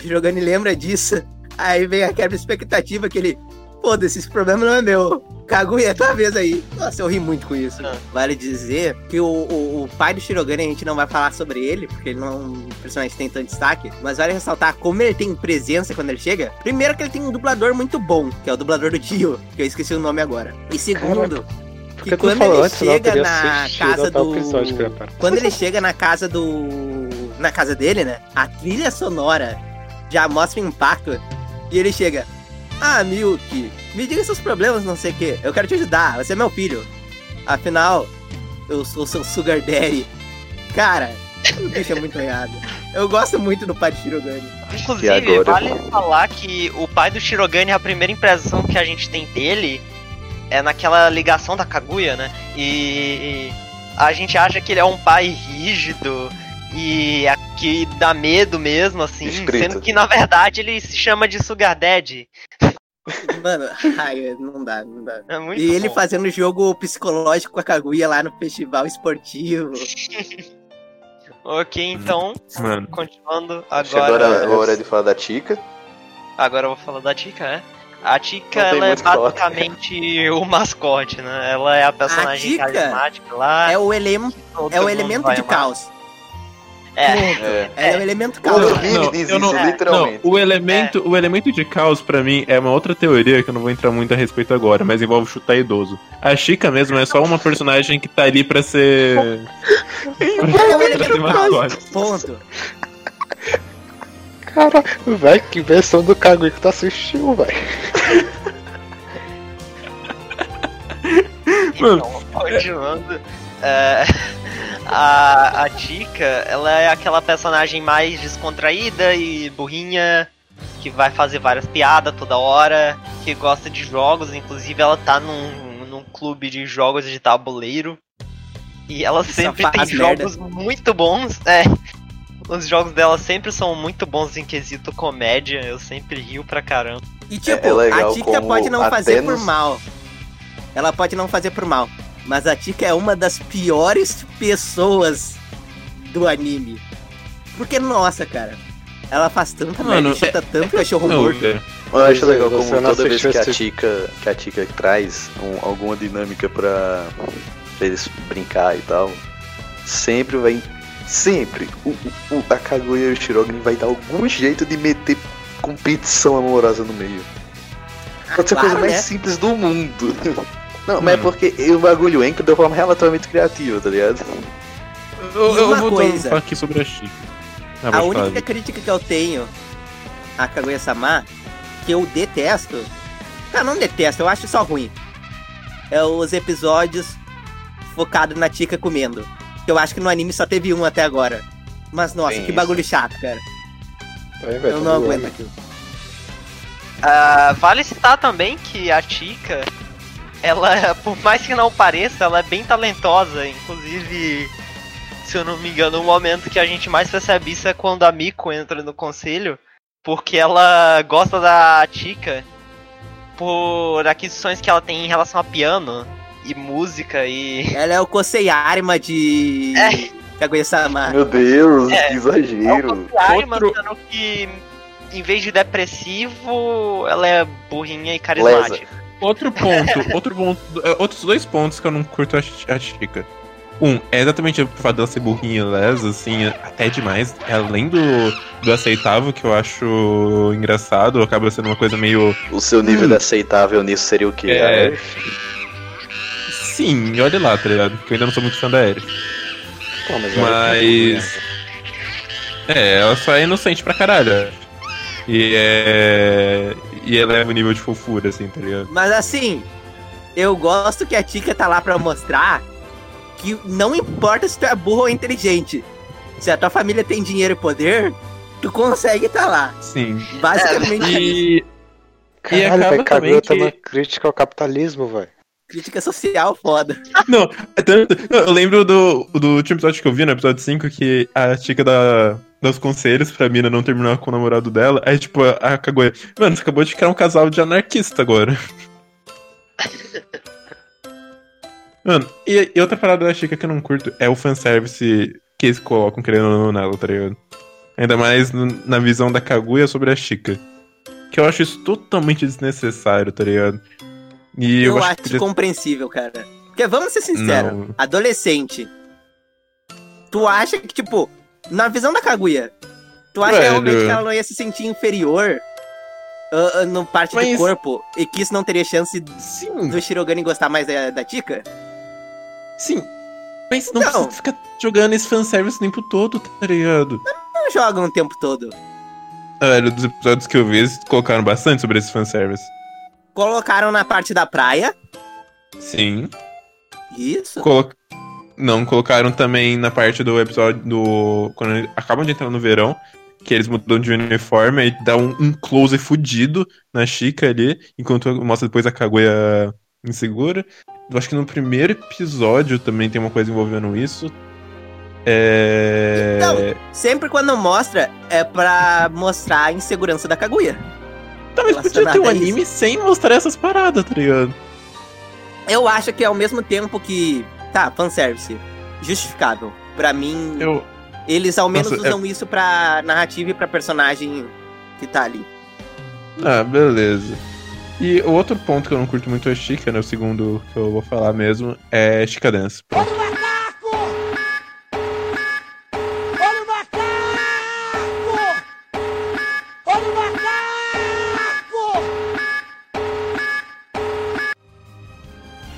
Shirogane lembra disso. Aí vem aquela expectativa que ele. Foda-se, esse problema não é meu. Kaguya, é tua vez aí. Nossa, eu ri muito com isso. Ah. Vale dizer que o, o, o pai do Shirogane, a gente não vai falar sobre ele, porque ele não é um personagem que tem tanto destaque. Mas vale ressaltar como ele tem presença quando ele chega. Primeiro que ele tem um dublador muito bom, que é o dublador do Dio, que eu esqueci o nome agora. E segundo, Por que quando ele antes, chega na casa do... Quando ele chega na casa do... Na casa dele, né? A trilha sonora já mostra o impacto. E ele chega... Ah, Milk, me diga seus problemas, não sei o que. Eu quero te ajudar, você é meu filho. Afinal, eu sou seu sugar daddy. Cara, o bicho é muito errado. Eu gosto muito do pai de Shirogane. Inclusive, vale falar que o pai do Shirogane, a primeira impressão que a gente tem dele é naquela ligação da Kaguya, né? E a gente acha que ele é um pai rígido e a- que dá medo mesmo, assim, Escrito. sendo que na verdade ele se chama de Sugar Daddy. Mano, ai, não dá, não dá. É muito E ele bom. fazendo jogo psicológico com a Kaguya lá no festival esportivo. Ok, então, Mano, continuando Chegou agora. agora a hora de falar da Tika. Agora eu vou falar da Tika, né? A tem ela é basicamente o mascote, né? Ela é a personagem Tika carismática lá. É o, elem todo é o elemento de amar. caos. É, É. É, o elemento O caos. Diz isso, não- é, literalmente. não, o elemento, o elemento de caos pra mim é uma outra teoria que eu não vou entrar muito a respeito agora, mas envolve chutar idoso. A Chica mesmo é só uma personagem que tá ali pra ser. É o pra ser elemento mascote. Ponto. Cara, velho, que versão do Kaguya que tu assistiu, velho. então, continuando. É, a, a Tika, ela é aquela personagem mais descontraída e burrinha, que vai fazer várias piadas toda hora, que gosta de jogos, inclusive ela tá num, num clube de jogos de tabuleiro. E ela sempre tem faz merda. jogos muito bons. É. Os jogos dela sempre são muito bons em quesito comédia. Eu sempre rio pra caramba. E tipo, É legal a como pode não até fazer por mal. Ela pode não fazer por mal. Mas a Tika é uma das piores pessoas do anime. Porque, nossa, cara. Ela faz tanta merda, chuta tanto cachorro Não, morto. é. Eu acho legal como toda vez que a Tika, que a Tika traz um- alguma dinâmica pra, pra eles brincar e tal, sempre vai. Sempre o, o, o- a Kaguya e o Shirogane vai dar algum jeito de meter competição amorosa no meio. Pode ser a coisa Claro, mais né? simples do mundo. Não, mas é Mano. porque o bagulho entra de uma forma relativamente criativa, tá ligado? eu, eu uma vou coisa. falar aqui sobre a Chica. Ah, A única crítica que eu tenho a Kaguya-sama, que eu detesto, ah, não detesto, eu acho só ruim, é os episódios focados na Tika comendo. Que eu acho que no anime só teve um até agora. Mas nossa, que isso. bagulho chato, cara. Aí, velho, Eu não ano aguento. aqui. Ah, vale citar também que a Tika, ela, por mais que não pareça, ela é bem talentosa. Inclusive, se eu não me engano, o momento que a gente mais percebe isso é quando a Miko entra no conselho, porque ela gosta da Tika por aquisições que ela tem em relação a piano e música e. Ela é o Kosei Arima de É. Kaguya-sama. Meu Deus, É. que exagero. Arma, Outro- sendo que em vez de depressivo, ela é burrinha e carismática. Outro ponto, outro ponto, é, outros dois pontos que eu não curto a, Chi- a Chica. Um, é exatamente o fato dela ser burrinha e lesa, assim, até demais. Além do, do aceitável, que eu acho engraçado, acaba sendo uma coisa meio. O seu nível Hum. de aceitável nisso seria o quê? É. Ah, Sim, olha lá, tá ligado? Que eu ainda não sou muito fã da Eri. Pô, mas aí- Mas. É, ela só é inocente pra caralho. E é. E eleva o nível de fofura, assim, tá ligado? Mas assim, eu gosto que a Tika tá lá pra mostrar que não importa se tu é burro ou inteligente. Se a tua família tem dinheiro e poder, tu consegue tá lá. Sim. Basicamente é isso. E. E Caralho, acaba velho, Kaguya tá também na crítica ao capitalismo, velho. Crítica social foda. Não, é tanto. Eu lembro do, do último episódio que eu vi, no episódio 5, que a Chica dá, dá os conselhos pra mina não terminar com o namorado dela. Aí, tipo, a, a Kaguya, mano, você acabou de criar um casal de anarquista agora. Mano, e, e outra parada da Chica que eu não curto é o fanservice que eles colocam querendo ou não nela, tá ligado? Ainda mais no- na visão da Kaguya sobre a Chica. Que eu acho isso totalmente desnecessário, tá ligado? E Eu, eu, acho que podia- compreensível, cara. Porque vamos ser sinceros, Não. adolescente. Tu acha que, tipo, na visão da Kaguya, tu acha Velho. realmente que ela não ia se sentir inferior ah, ah, no parte do Mas- corpo e que isso não teria chance Sim, do Shirogane gostar mais da, da Tika? Sim. Mas não Não. precisa ficar jogando esse fanservice o tempo todo, tá ligado? Não jogam o tempo todo. Velho, dos episódios que eu vi, eles colocaram bastante sobre esse fanservice. Colocaram na parte da praia. Sim. Isso. Colo... Não, colocaram também na parte do episódio do. Quando acabam de entrar no verão, que eles mudam de uniforme e dá um, um close fudido na Chica ali, enquanto mostra depois a Kaguya insegura. Eu acho que no primeiro episódio também tem uma coisa envolvendo isso. É. Então, sempre quando mostra, é pra mostrar a insegurança da Kaguya. Talvez podia ter um anime sem mostrar essas paradas, tá ligado? Eu acho que é ao mesmo tempo que. Tá, fanservice. Justificável. Pra mim, Eu. eles ao menos Nossa, é- usam isso pra narrativa e pra personagem que tá ali. Ah, beleza. E o outro ponto que eu não curto muito é Chica, né? O segundo que eu vou falar mesmo é Chica Dance. Pronto.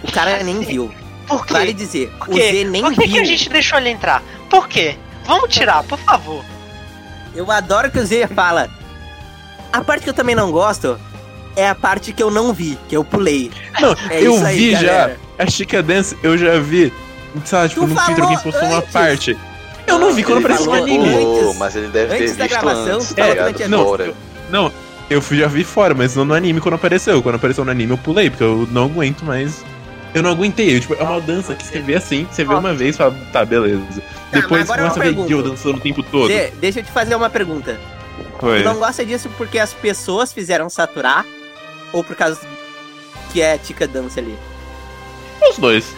O cara nem viu. Por quê? Vale dizer, Por o quê? Z nem Por que, viu. que a gente deixou ele entrar? Por quê? Vamos tirar, por favor. Eu adoro que o Z fala. A parte que eu também não gosto é a parte que eu não vi, que eu pulei. Não, É eu isso aí, vi galera. já. A Chica Dance eu já vi. Sei lá, tipo, Tu no Twitter alguém postou uma parte. Eu não vi quando apareceu no anime. antes. Pulou, mas ele deve antes ter da visto gravação, antes, tá que não tinha Não, eu fui- já vi fora, mas não no anime quando apareceu. Quando apareceu no anime eu pulei, porque eu não aguento mais. Eu não aguentei. Tipo, é uma dança que você vê assim, você vê uma vez e fala, tá, beleza. mas Depois agora começa a eu ver. Gil dançando o tempo todo. Z, deixa eu te fazer uma pergunta. Foi. Tu não gosta disso porque as pessoas fizeram saturar? Ou por causa que é Tika Dance ali? Os dois.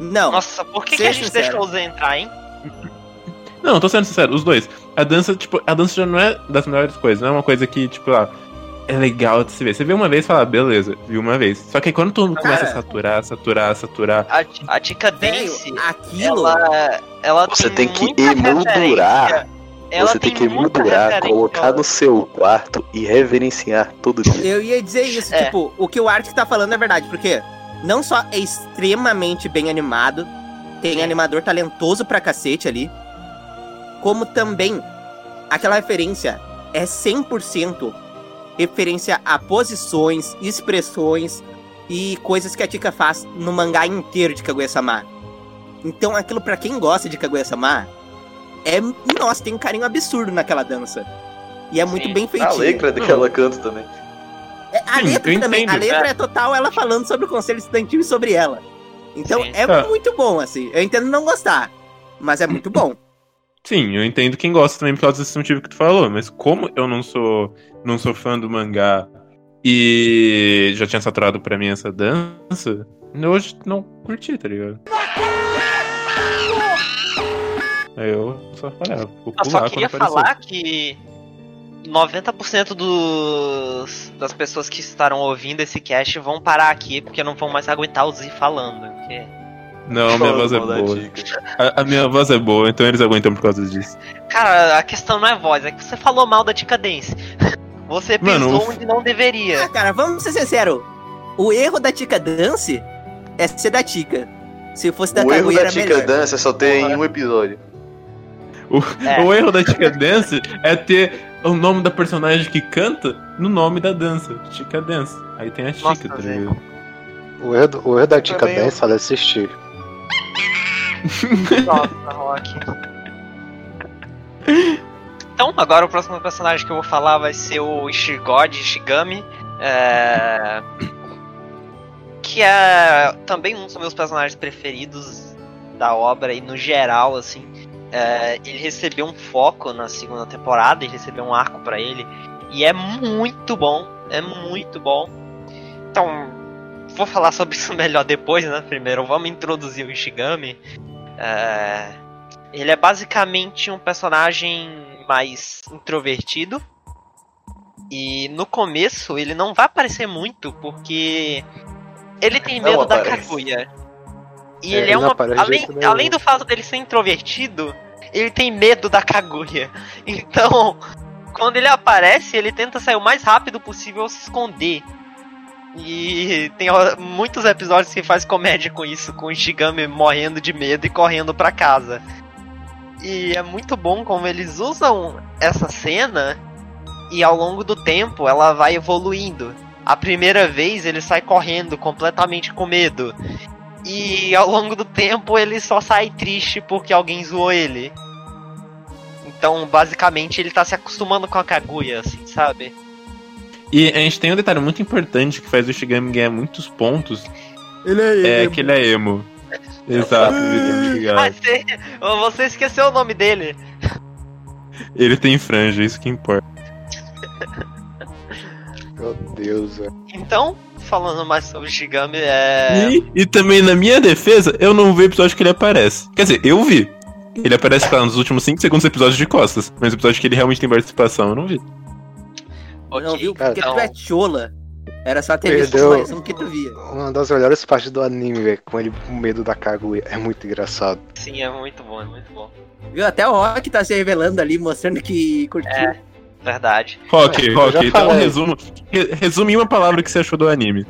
Não. Nossa, por que, que a gente sincero. deixou o Z entrar, hein? Não, tô sendo sincero, os dois. A dança, tipo, a dança já não é das melhores coisas, não é uma coisa que, tipo, ah, é legal de se ver. Você vê uma vez e fala, beleza, viu uma vez. Só que aí quando todo mundo começa a saturar, saturar, saturar. A, a Velho, Dance, aquilo. ela, ela Você tem, tem que emoldurar. Ela Você tem que muita emoldurar, colocar no seu quarto e reverenciar todo dia. Eu ia dizer isso, É. tipo, o que o Art tá falando é verdade, porque não só é extremamente bem animado, tem animador talentoso pra cacete ali, como também aquela referência é 100% referência a posições, expressões e coisas que a Tika faz no mangá inteiro de Kaguya-sama. Então aquilo pra quem gosta de Kaguya-sama é, nossa, tem um carinho absurdo naquela dança. E é muito Sim. bem A feitinho. letra que ela canta também. É, a Sim, letra também, a entendo. letra é total ela falando sobre o conselho estudantil e sobre ela. Então Sim. é Tá. muito bom, assim. Eu entendo não gostar, mas é muito bom. Sim, eu entendo quem gosta também por causa desse motivo que tu falou, mas como eu não sou não sou fã do mangá e já tinha saturado pra mim essa dança, eu hoje não curti, tá ligado? Aí eu só falei, ah, vou Eu pular só quando queria falar que 90% dos, das pessoas que estarão ouvindo esse cast vão parar aqui porque não vão mais aguentar o Z falando. porque- Não, minha voz é boa. A, a minha voz é boa, então eles aguentam por causa disso. Cara, a questão não é voz, é que você falou mal da Tica Dance. Você Mano, pisou o- onde não deveria. Ah, cara, vamos ser sinceros. O erro da Tika Dance é ser da Tika. Se fosse da O erro da Tica melhor. Dança só tem um episódio. O, É. o erro da Tika Dance é ter o nome da personagem que canta no nome da dança. Tika Dance. Aí tem a Tika, Nossa, tá Zé. ligado? O erro, o erro da Tica Também Dance é ela assistir. Nossa, Rock. Então, agora o próximo personagem que eu vou falar vai ser o Ishigod Ishigami. é, Que é também um dos meus personagens preferidos da obra e no geral, assim. É, ele recebeu um foco na segunda temporada, ele recebeu um arco pra ele. E é muito bom, é muito bom. Então, vou falar sobre isso melhor depois, né? Primeiro, vamos introduzir o Ishigami. É, ele é basicamente um personagem mais introvertido. E no começo ele não vai aparecer muito porque ele tem medo da. Kaguya. E É, ele é uma. Além, além do fato dele ser introvertido, ele tem medo da Kaguya. Então, quando ele aparece, ele tenta sair o mais rápido possível se esconder. E tem muitos episódios que faz comédia com isso, com o Ishigami morrendo de medo e correndo pra casa. E é muito bom como eles usam essa cena e ao longo do tempo ela vai evoluindo. A primeira vez ele sai correndo completamente com medo. E ao longo do tempo ele só sai triste porque alguém zoou ele. Então, basicamente, ele tá se acostumando com a Kaguya, assim, sabe? E a gente tem um detalhe muito importante que faz o Shigami ganhar muitos pontos. Ele é, É que ele é emo. Exato, Ah, Shigami. você, você esqueceu o nome dele. Ele tem franja, isso que importa. Meu Deus, velho. Então, falando mais sobre o Shigami, é. E, e também, na minha defesa, eu não vi o episódio que ele aparece. Quer dizer, eu vi. Ele aparece lá nos últimos 5 segundos do episódio de costas. Mas o episódio que ele realmente tem participação, eu não vi. Ok, Não viu? Porque então- tu é chola. Era só ter visto Perdeu. um que tu via. Uma das melhores partes do anime, velho, com ele com medo da Kaguya. É muito engraçado. Sim, é muito bom, é muito bom. Viu? Até o Rock tá se revelando ali, mostrando que curtiu. É. Verdade. Rock, Eu Rock, então falei. resumo. re- resume em uma palavra que você achou do anime.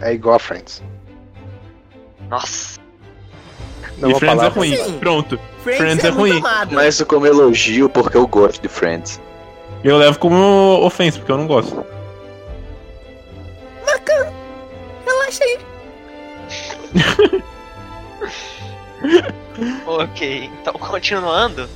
É igual a Friends. Nossa. Não e Friends é ruim. Sim. Pronto. Friends, Friends é, é ruim. amado. Mas como elogio porque eu gosto de Friends. Eu levo como ofensa, porque eu não gosto. Relaxa aí. Ok, então continuando.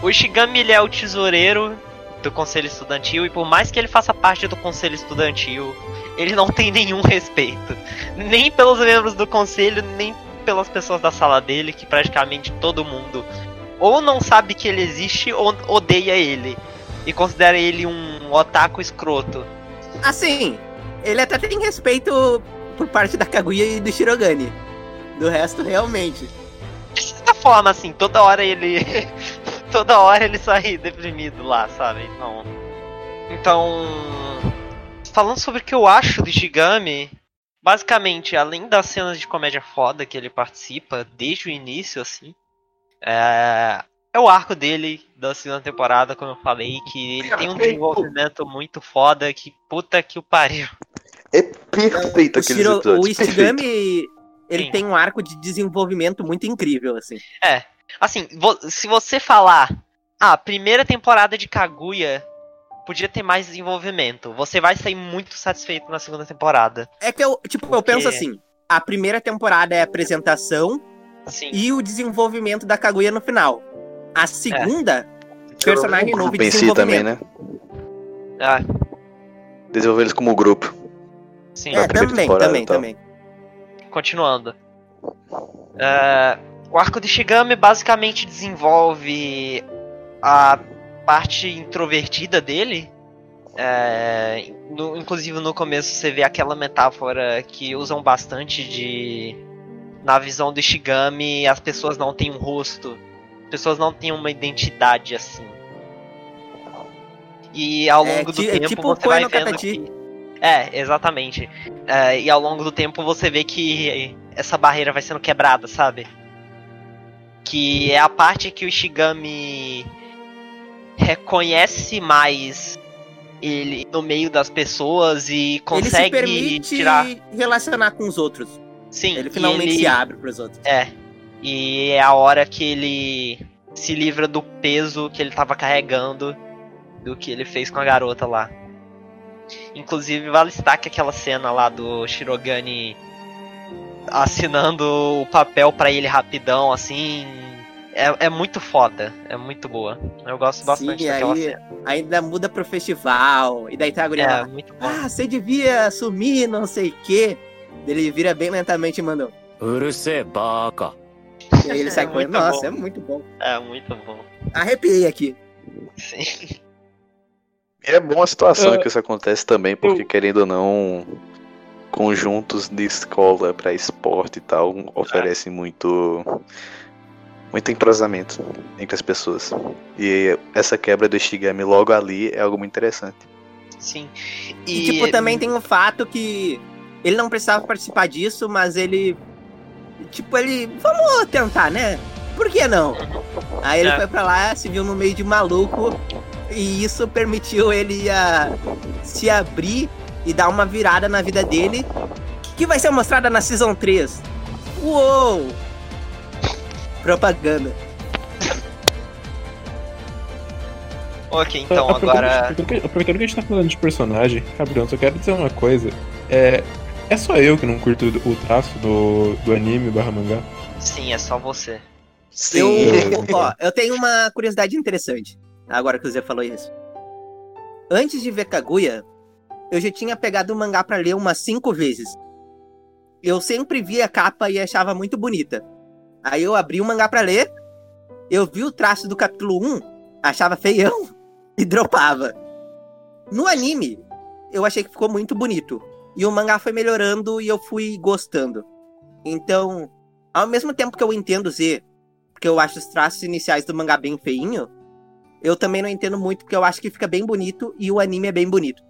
O Ishigami ele é o tesoureiro do conselho estudantil e por mais que ele faça parte do conselho estudantil, ele não tem nenhum respeito. Nem pelos membros do conselho, nem pelas pessoas da sala dele, que praticamente todo mundo ou não sabe que ele existe ou odeia ele. E considera ele um otaku escroto. Assim, ele até tem respeito por parte da Kaguya e do Shirogane. Do resto, realmente. De certa forma, assim, toda hora ele. toda hora ele sai deprimido lá, sabe? Então. Então. Falando sobre o que eu acho do Shigami, basicamente, além das cenas de comédia foda que ele participa desde o início, assim. É. É o arco dele da segunda temporada, como eu falei, que ele tem um desenvolvimento muito foda, que puta que o pariu. É perfeito aquele Shiro, episódio. o Ishigami, ele Sim. tem um arco de desenvolvimento muito incrível, assim. Assim, vo- se você falar, ah, primeira temporada de Kaguya podia ter mais desenvolvimento, você vai sair muito satisfeito na segunda temporada. É que eu, tipo, eu Porque- penso assim, a primeira temporada é a apresentação Assim, e o desenvolvimento da Kaguya no final. A segunda, personagem novo e Grupo em si também, né? ah, Desenvolver eles como grupo. sim. É, também, também, então. também. Continuando. É, o arco de Shigami basicamente desenvolve a parte introvertida dele. É, no- inclusive no começo você vê aquela metáfora que usam bastante de. Na visão do Shigami, as pessoas não têm um rosto. As pessoas não têm uma identidade assim. E ao É, longo do é tempo tipo você vai vendo que. É, exatamente. É, e ao longo do tempo você vê que essa barreira vai sendo quebrada, sabe? Que é a parte que o Shigami reconhece mais ele no meio das pessoas e Ele se consegue permite tirar. relacionar com os outros. Sim, Ele finalmente ele- se abre pros outros. É. E é a hora que ele se livra do peso que ele tava carregando do que ele fez com a garota lá. Inclusive, vale destaque aquela cena lá do Shirogane assinando o papel para ele rapidão, assim. É, é muito foda, é muito boa. Eu gosto bastante Sim, daquela aí, cena. Ainda muda pro festival, e daí tá a guria é, lá, muito bom. Ah, você devia sumir, não sei o quê. Ele vira bem lentamente e mandou. Urusei, baka. E aí ele sai É correndo. muito Nossa, bom. é muito bom. É muito bom. Arrepiei aqui. Sim. É bom a situação Eu- que isso acontece também, porque eu- querendo ou não, conjuntos de escola pra esporte e tal oferecem muito muito entrosamento entre as pessoas. E essa quebra do Shigami logo ali é algo muito interessante. Sim. E, tipo, também tem o fato que ele não precisava participar disso, mas ele. Tipo, ele. Vamos tentar, né? Por que não? Aí ele É. foi pra lá, se viu no meio de maluco. E isso permitiu ele a se abrir e dar uma virada na vida dele. Que vai ser mostrada na Season 3. Uou! Propaganda. Ok, então Aproveitando- agora. Aproveitando que, aproveitando que a gente tá falando de personagem, Gabriel, só quero dizer uma coisa. É, é só eu que não curto o traço do, do anime barra mangá. Sim, é só você. Eu, Sim. ó, eu tenho uma curiosidade interessante, agora que o Zé falou isso. Antes de ver Kaguya, eu já tinha pegado o mangá pra ler umas cinco vezes. Eu sempre via a capa e achava muito bonita. Aí eu abri o mangá pra ler, eu vi o traço do capítulo 1, achava feião e dropava. No anime, eu achei que ficou muito bonito. E o mangá foi melhorando e eu fui gostando. Então, ao mesmo tempo que eu entendo Z, porque eu acho os traços iniciais do mangá bem feinho, eu também não entendo muito porque eu acho que fica bem bonito e o anime é bem bonito.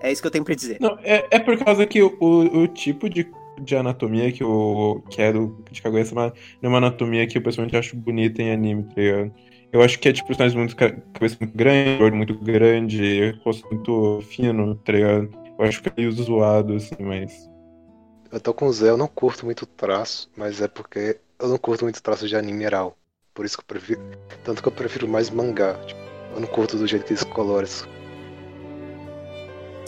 É isso que eu tenho pra dizer. Não, é, é por causa que o, o, o tipo de, de anatomia que eu quero de Kaguya-sama é uma anatomia que eu pessoalmente acho bonita em anime, tá ligado? Eu acho que é tipo personagens muito ca- cabeça muito grande, olho muito grande, rosto muito fino, tá ligado? Eu acho que é meio zoado, assim, mas. Eu tô com o Zé, eu não curto muito traço, mas é porque eu não curto muito traço de anime geral. Por isso que eu prefiro. Tanto que eu prefiro mais mangá. Tipo, eu não curto do jeito que eles coloram. isso.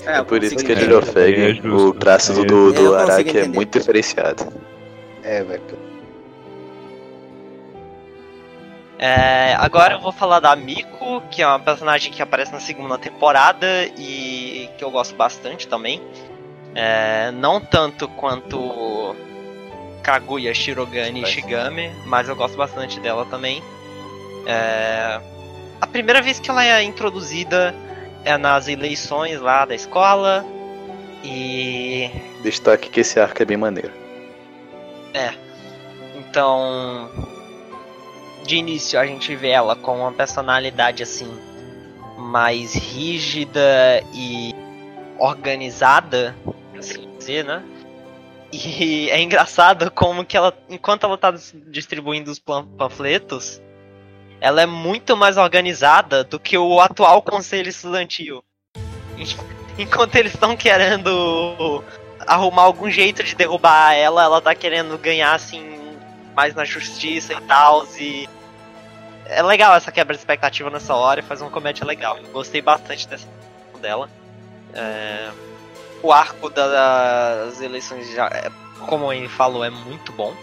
É, eu por isso que a ofende É o traço do, É. do, Eu do Araki é muito diferenciado. É, velho. É, agora eu vou falar da Miko, que é uma personagem que aparece na segunda temporada e que eu gosto bastante também. É, não tanto quanto Kaguya, Shirogane e Shigami, mas eu gosto bastante dela também. É, a primeira vez que ela é introduzida é nas eleições lá da escola. E Destaque que esse arco é bem maneiro. Então, de início a gente vê ela com uma personalidade assim mais rígida e organizada, assim dizer, né? E é engraçado como que ela, enquanto ela tá dis- distribuindo os panfletos, ela é muito mais organizada do que o atual conselho estudantil. enquanto eles estão querendo arrumar algum jeito de derrubar ela, ela tá querendo ganhar assim mais na justiça e tal. E é legal essa quebra de expectativa nessa hora e faz uma comédia legal. Eu gostei bastante dessa dela. É... O arco das eleições já, é, como ele falou, é muito bom.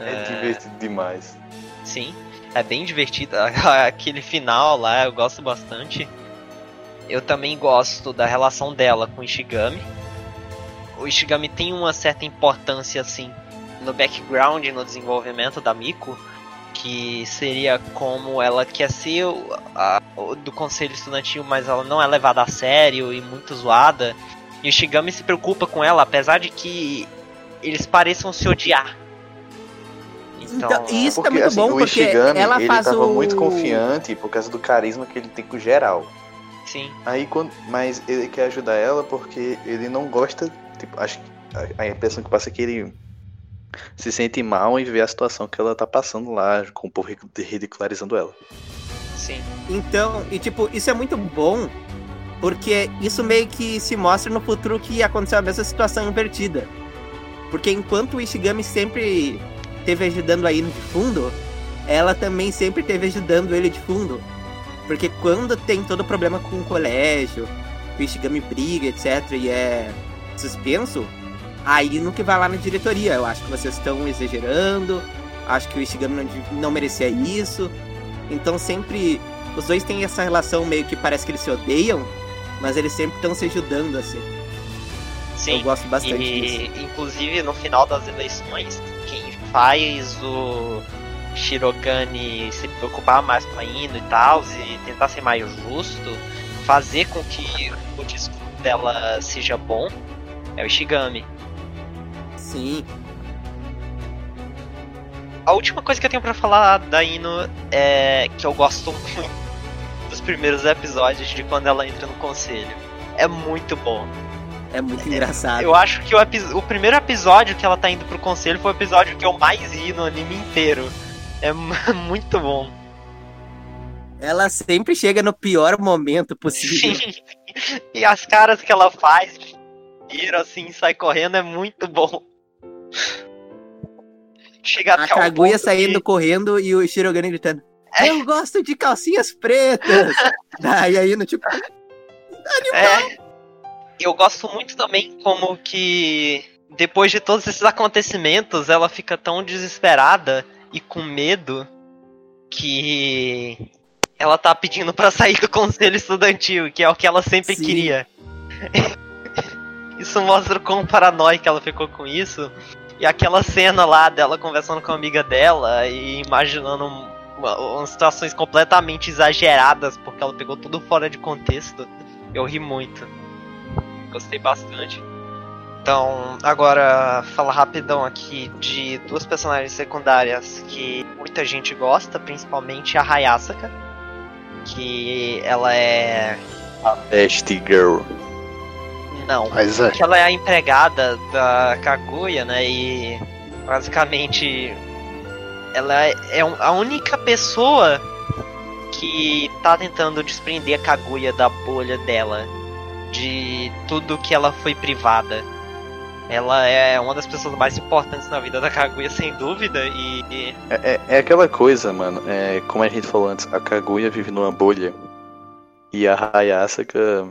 É divertido demais. Sim, é bem divertido. Aquele final lá eu gosto bastante. Eu também gosto da relação dela com o Ishigami. O Ishigami tem uma certa importância assim no background, no desenvolvimento da Miko, que seria como ela quer ser a, do conselho estudantil, mas ela não é levada a sério e muito zoada. E o Shigami se preocupa com ela, apesar de que eles pareçam se odiar. Então, então isso porque, tá muito assim, bom, o porque Ishigami, ela ele faz tava o... muito confiante por causa do carisma que ele tem com geral. Sim. Aí quando, mas ele quer ajudar ela porque ele não gosta, tipo, acho que a, a impressão que passa é que ele se sente mal em ver a situação que ela tá passando lá, com o povo ridicularizando ela. Sim. Então, e tipo, isso é muito bom, porque isso meio que se mostra no futuro que aconteceu a mesma situação invertida. Porque enquanto o Ishigami sempre teve ajudando a Ino de fundo, ela também sempre teve ajudando ele de fundo. Porque quando tem todo problema com o colégio, o Ishigami briga, etc, e é suspenso, aí no que vai lá na diretoria. Eu acho que vocês estão exagerando, acho que o Ishigami não, não merecia isso. Então sempre. Os dois têm essa relação meio que parece que eles se odeiam, mas eles sempre estão se ajudando assim. Sim. Eu gosto bastante e, disso. Inclusive no final das eleições, quem faz o Shirogane se preocupar mais com a Ino e tal, e tentar ser mais justo, fazer com que o discurso dela seja bom, é o Ishigami. Sim. A última coisa que eu tenho para falar da Ino é que eu gosto muito dos primeiros episódios de quando ela entra no conselho. É muito bom. É muito engraçado. Eu acho que o, o, primeiro episódio que ela tá indo pro conselho foi o episódio que eu mais ri no anime inteiro. É muito bom. Ela sempre chega no pior momento possível. Sim. E as caras que ela faz, vira assim, sai correndo, é muito bom. Chega a Kaguya saindo que... correndo e o Shirogane gritando: é. Eu gosto de calcinhas pretas! Daí aí no tipo. É. Eu gosto muito também como que depois de todos esses acontecimentos ela fica tão desesperada e com medo que ela tá pedindo para sair do conselho estudantil, que é o que ela sempre Sim. queria. isso mostra o quão paranoica ela ficou com isso. E aquela cena lá dela conversando com a amiga dela e imaginando uma, situações completamente exageradas, porque ela pegou tudo fora de contexto. Eu ri muito. Gostei bastante. Então, agora falar rapidão aqui de duas personagens secundárias que muita gente gosta, principalmente a Hayasaka, que ela é a Best Girl. Não. Mas é. Que ela é a empregada da Kaguya, né? E basicamente ela é, é a única pessoa que tá tentando desprender a Kaguya da bolha dela, de tudo que ela foi privada. Ela é uma das pessoas mais importantes na vida da Kaguya, sem dúvida, e. É, é, é aquela coisa, mano. É, como a gente falou antes, a Kaguya vive numa bolha. E a Hayasaka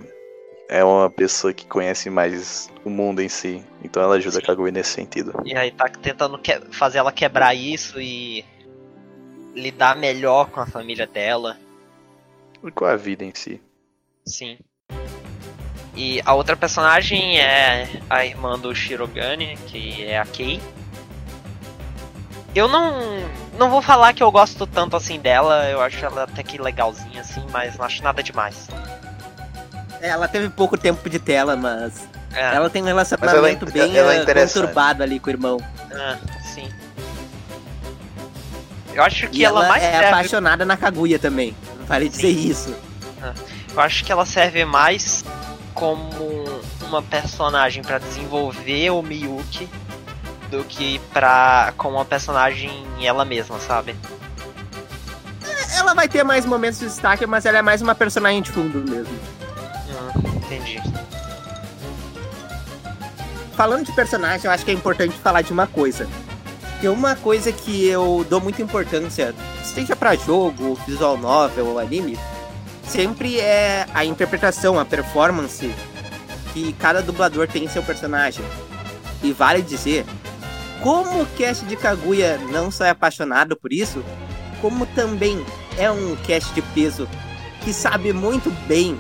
é uma pessoa que conhece mais o mundo em si. Então ela ajuda Sim. a Kaguya nesse sentido. E aí tá tentando fazer ela quebrar isso e lidar melhor com a família dela. E com a vida em si. Sim. E a outra personagem é a irmã do Shirogane, que é a Kei. Eu não não vou falar que eu gosto tanto assim dela, eu acho ela até que legalzinha assim, mas não acho nada demais. É, ela teve pouco tempo de tela, mas. É. Ela tem um relacionamento ela, bem ela é uh, conturbado ali com o irmão. Ah, sim. Eu acho que ela, ela mais é serve... apaixonada na Kaguya também. Vale sim. dizer isso. Ah, eu acho que ela serve mais como uma personagem para desenvolver o Miyuki do que pra como uma personagem ela mesma, sabe? É, ela vai ter mais momentos de destaque, mas ela é mais uma personagem de fundo mesmo. Entendi. Falando de personagem, eu acho que é importante falar de uma coisa. Que uma coisa que eu dou muita importância, seja pra jogo, visual novel ou anime, sempre é a interpretação, a performance que cada dublador tem em seu personagem. E vale dizer, como o cast de Kaguya não só é apaixonado por isso, como também é um cast de peso que sabe muito bem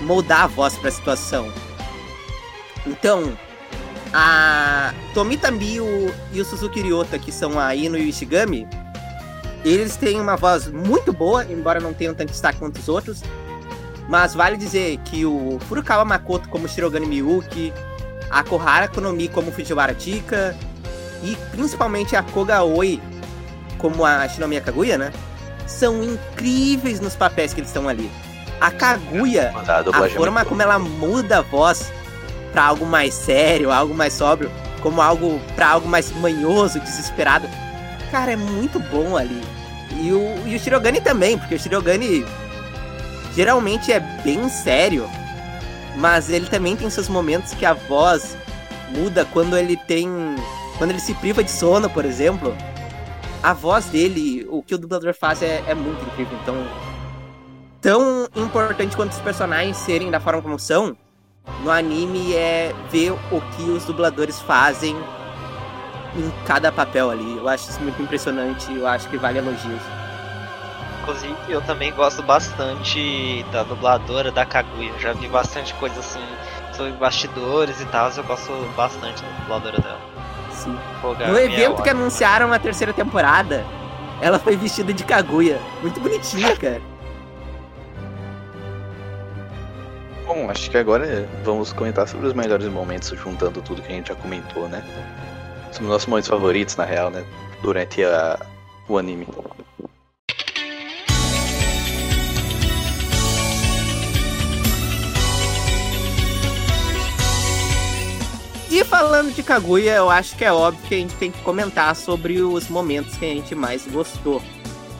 moldar a voz para a situação. Então, a Tomita Mio e o Suzuki Ryota, que são a Ino e o Ishigami, eles têm uma voz muito boa, embora não tenham tanto destaque quanto os outros. Mas vale dizer que o Furukawa Makoto como Shirogane Miyuki, a Kohara Konomi como Fujiwara Chika e principalmente a Koga Oi como a Shinomiya Kaguya, né? São incríveis nos papéis que eles estão ali. A Kaguya, A a é forma muito como ela muda a voz pra algo mais sério, algo mais sóbrio, como algo para algo mais manhoso, desesperado. Cara, é muito bom ali. E o, e o Shirogane também, porque o Shirogane geralmente é bem sério, mas ele também tem seus momentos que a voz muda quando ele tem. Quando ele se priva de sono, por exemplo. A voz dele, o que o dublador faz é, é muito incrível. Então, tão importante quanto os personagens serem da forma como são, no anime é ver o que os dubladores fazem em cada papel ali. Eu acho isso muito impressionante, eu acho que vale elogios. Inclusive, eu também gosto bastante da dubladora da Kaguya. Eu já vi bastante coisa assim sobre bastidores e tal. Eu gosto bastante da dubladora dela. Sim. No evento que anunciaram a terceira temporada, ela foi vestida de Kaguya. Muito bonitinha, cara. Bom, acho que agora vamos comentar sobre os melhores momentos, juntando tudo que a gente já comentou, né? São os nossos momentos favoritos, na real, né? Durante a, o anime. E falando de Kaguya, eu acho que é óbvio que a gente tem que comentar sobre os momentos que a gente mais gostou.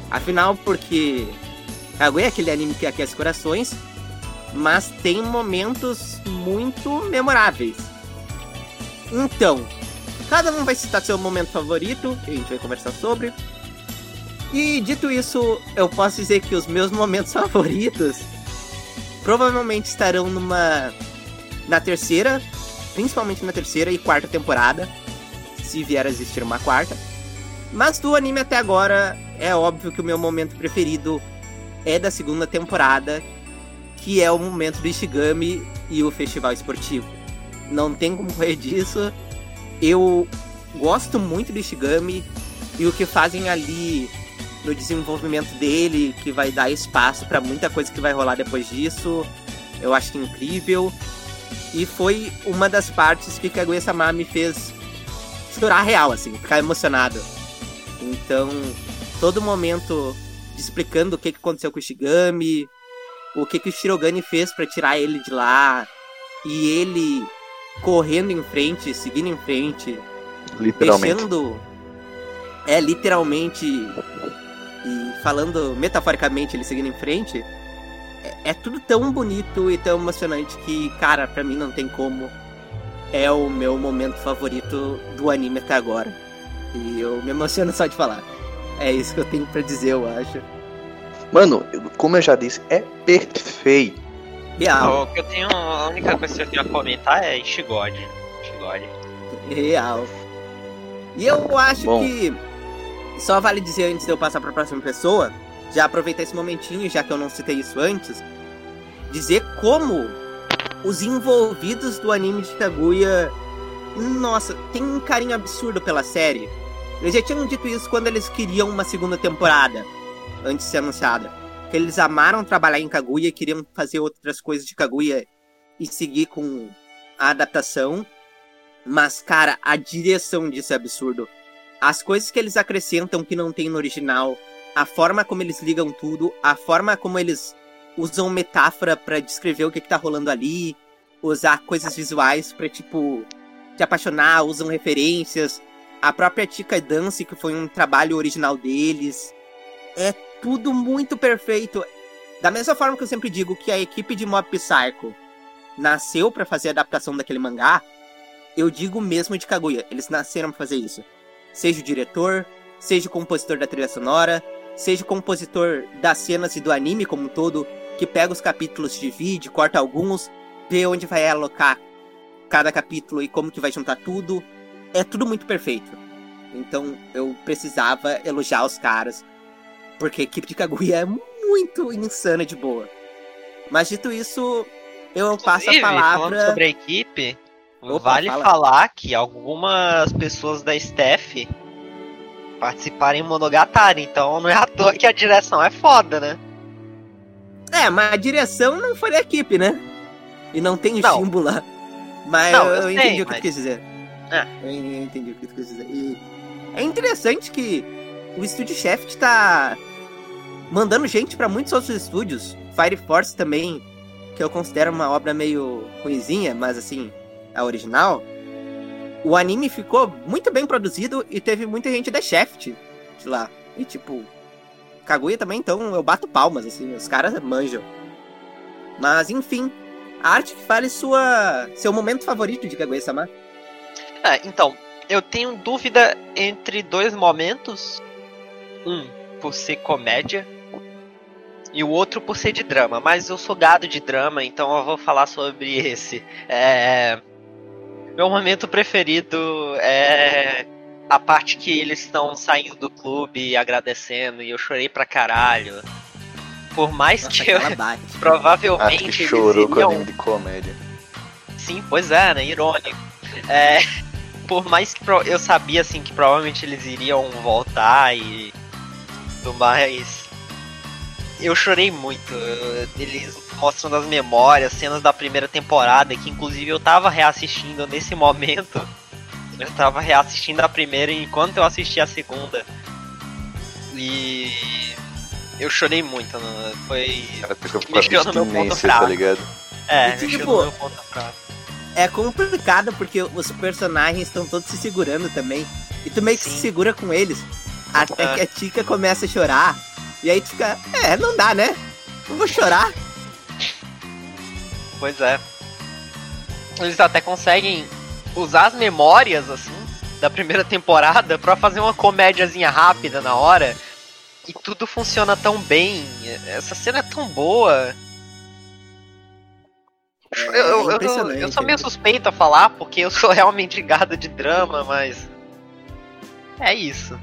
Afinal, porque Kaguya é aquele anime que aquece corações, mas tem momentos muito memoráveis. Então, cada um vai citar seu momento favorito, que a gente vai conversar sobre. E dito isso, eu posso dizer que os meus momentos favoritos provavelmente estarão numa na terceira, principalmente na terceira e quarta temporada, se vier a existir uma quarta. Mas do anime até agora, é óbvio que o meu momento preferido é da segunda temporada, que é o momento do Ishigami e o festival esportivo. Não tem como correr disso. Eu gosto muito do Ishigami e o que fazem ali no desenvolvimento dele, que vai dar espaço para muita coisa que vai rolar depois disso. Eu acho incrível. E foi uma das partes que Kaguya-sama me fez chorar real, assim, ficar emocionado. Então, todo momento explicando o que, que aconteceu com o Shigami, o que, que o Shirogane fez para tirar ele de lá, e ele correndo em frente, seguindo em frente, Literalmente. deixando. É, literalmente. E falando metaforicamente, ele seguindo em frente. É, é tudo tão bonito e tão emocionante que, cara, pra mim não tem como. É o meu momento favorito do anime até agora. E eu me emociono só de falar. É isso que eu tenho pra dizer, eu acho. Mano, como eu já disse, é perfeito. Real, O que eu tenho, a única coisa que eu tenho a comentar é Ishigode. Ishigode. real. E eu acho Bom. que só vale dizer antes de eu passar pra próxima pessoa, já aproveitar esse momentinho, já que eu não citei isso antes, dizer como os envolvidos do anime de Kaguya, nossa, tem um carinho absurdo pela série. Eles já tinham dito isso quando eles queriam uma segunda temporada, antes de ser anunciada. Que eles amaram trabalhar em Kaguya, queriam fazer outras coisas de Kaguya e seguir com a adaptação. Mas, cara, a direção disso é absurdo. As coisas que eles acrescentam que não tem no original, a forma como eles ligam tudo, a forma como eles usam metáfora pra descrever o que, que tá rolando ali, usar coisas visuais pra, tipo, te apaixonar, usam referências. A própria Tika Dance, que foi um trabalho original deles. É tudo muito perfeito. Da mesma forma que eu sempre digo que a equipe de Mob Psycho nasceu pra fazer a adaptação daquele mangá, eu digo mesmo de Kaguya. Eles nasceram pra fazer isso. Seja o diretor, seja o compositor da trilha sonora, seja o compositor das cenas e do anime como um todo, que pega os capítulos, divide, corta alguns, vê onde vai alocar cada capítulo e como que vai juntar tudo. É tudo muito perfeito. Então eu precisava elogiar os caras, porque a equipe de Kaguya é muito insana de boa. Mas dito isso, eu passo a Inclusive, falando palavra. sobre a equipe, Opa, vale fala. falar que algumas pessoas da staff participaram em Monogatari, então não é à toa que a direção é foda, né? É, mas a direção não foi da equipe, né? E não tem o Não. Lá. Mas Não, eu, eu sei, entendi o que mas- tu quis dizer. É. Eu eu entendi o que tu quis dizer. E é interessante que o estúdio Shaft tá mandando gente pra muitos outros estúdios. Fire Force também, que eu considero uma obra meio ruinzinha, mas assim, a original. O anime ficou muito bem produzido e teve muita gente da Shaft de lá. E tipo, Kaguya também, então eu bato palmas, assim, os caras manjam. Mas enfim, a arte que fale sua seu momento favorito de Kaguya-sama. É, então, eu tenho dúvida entre dois momentos. Um por ser comédia e o outro por ser de drama. Mas eu sou gado de drama, então eu vou falar sobre esse. É... Meu momento preferido é a parte que eles estão saindo do clube e agradecendo e eu chorei pra caralho. Por mais Nossa, que eu bate. provavelmente Acho que eles chorou com iriam- anime de comédia. Sim, pois é, né? Irônico. É, por mais que pro- eu sabia assim que provavelmente eles iriam voltar e tudo mais. Eu chorei muito. Eles mostrando as memórias, cenas da primeira temporada, que inclusive eu tava reassistindo nesse momento. Eu tava reassistindo a primeira enquanto eu assistia a segunda. E eu chorei muito, né? foi. Com Mexeu no meu ponto abstinência, tá fraco. ligado? É, E, mexeu tipo, no meu ponto fraco. É complicado porque os personagens estão todos se segurando também. E tu meio que Sim. se segura com eles. Até É. que a Tika começa a chorar. E aí tu fica, é, não dá, né? Não vou chorar. Pois é. Eles até conseguem usar as memórias, assim, da primeira temporada pra fazer uma comédiazinha rápida na hora. E tudo funciona tão bem. Essa cena é tão boa. Eu, eu, eu, eu, eu sou meio suspeito a falar, porque eu sou realmente gado de drama, mas. É isso.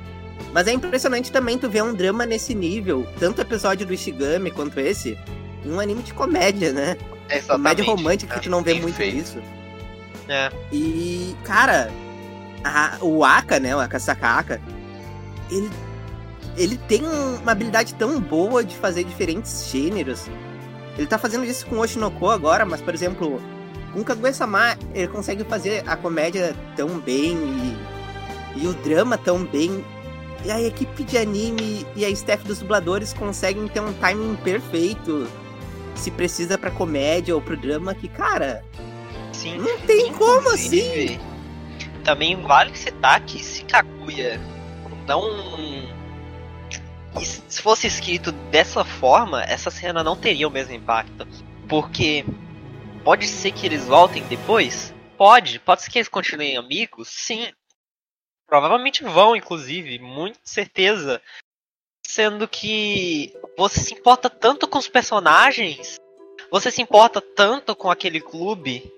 Mas é impressionante também tu ver um drama nesse nível. Tanto o episódio do Ishigami quanto esse. em Um anime de comédia, né? É Comédia exatamente. romântica que tu não vê muito feito. disso. É. E, cara, a- o Aka, né? O Akasaka Aka, ele, ele tem um- uma habilidade tão boa de fazer diferentes gêneros. Ele tá fazendo isso com o Oshinoko agora, mas, por exemplo, com Kaguya-sama, ele consegue fazer a comédia tão bem e, e o drama tão bem. E a equipe de anime e a staff dos dubladores conseguem ter um timing perfeito. Se precisa pra comédia ou pro drama, que, cara, Sim. não tem como assim. Também vale citar que se Kaguya não. Se fosse escrito dessa forma, essa cena não teria o mesmo impacto. Porque pode ser que eles voltem depois? Pode. Pode ser que eles continuem amigos? Sim. Provavelmente vão, inclusive, muito certeza. Sendo que você se importa tanto com os personagens, você se importa tanto com aquele clube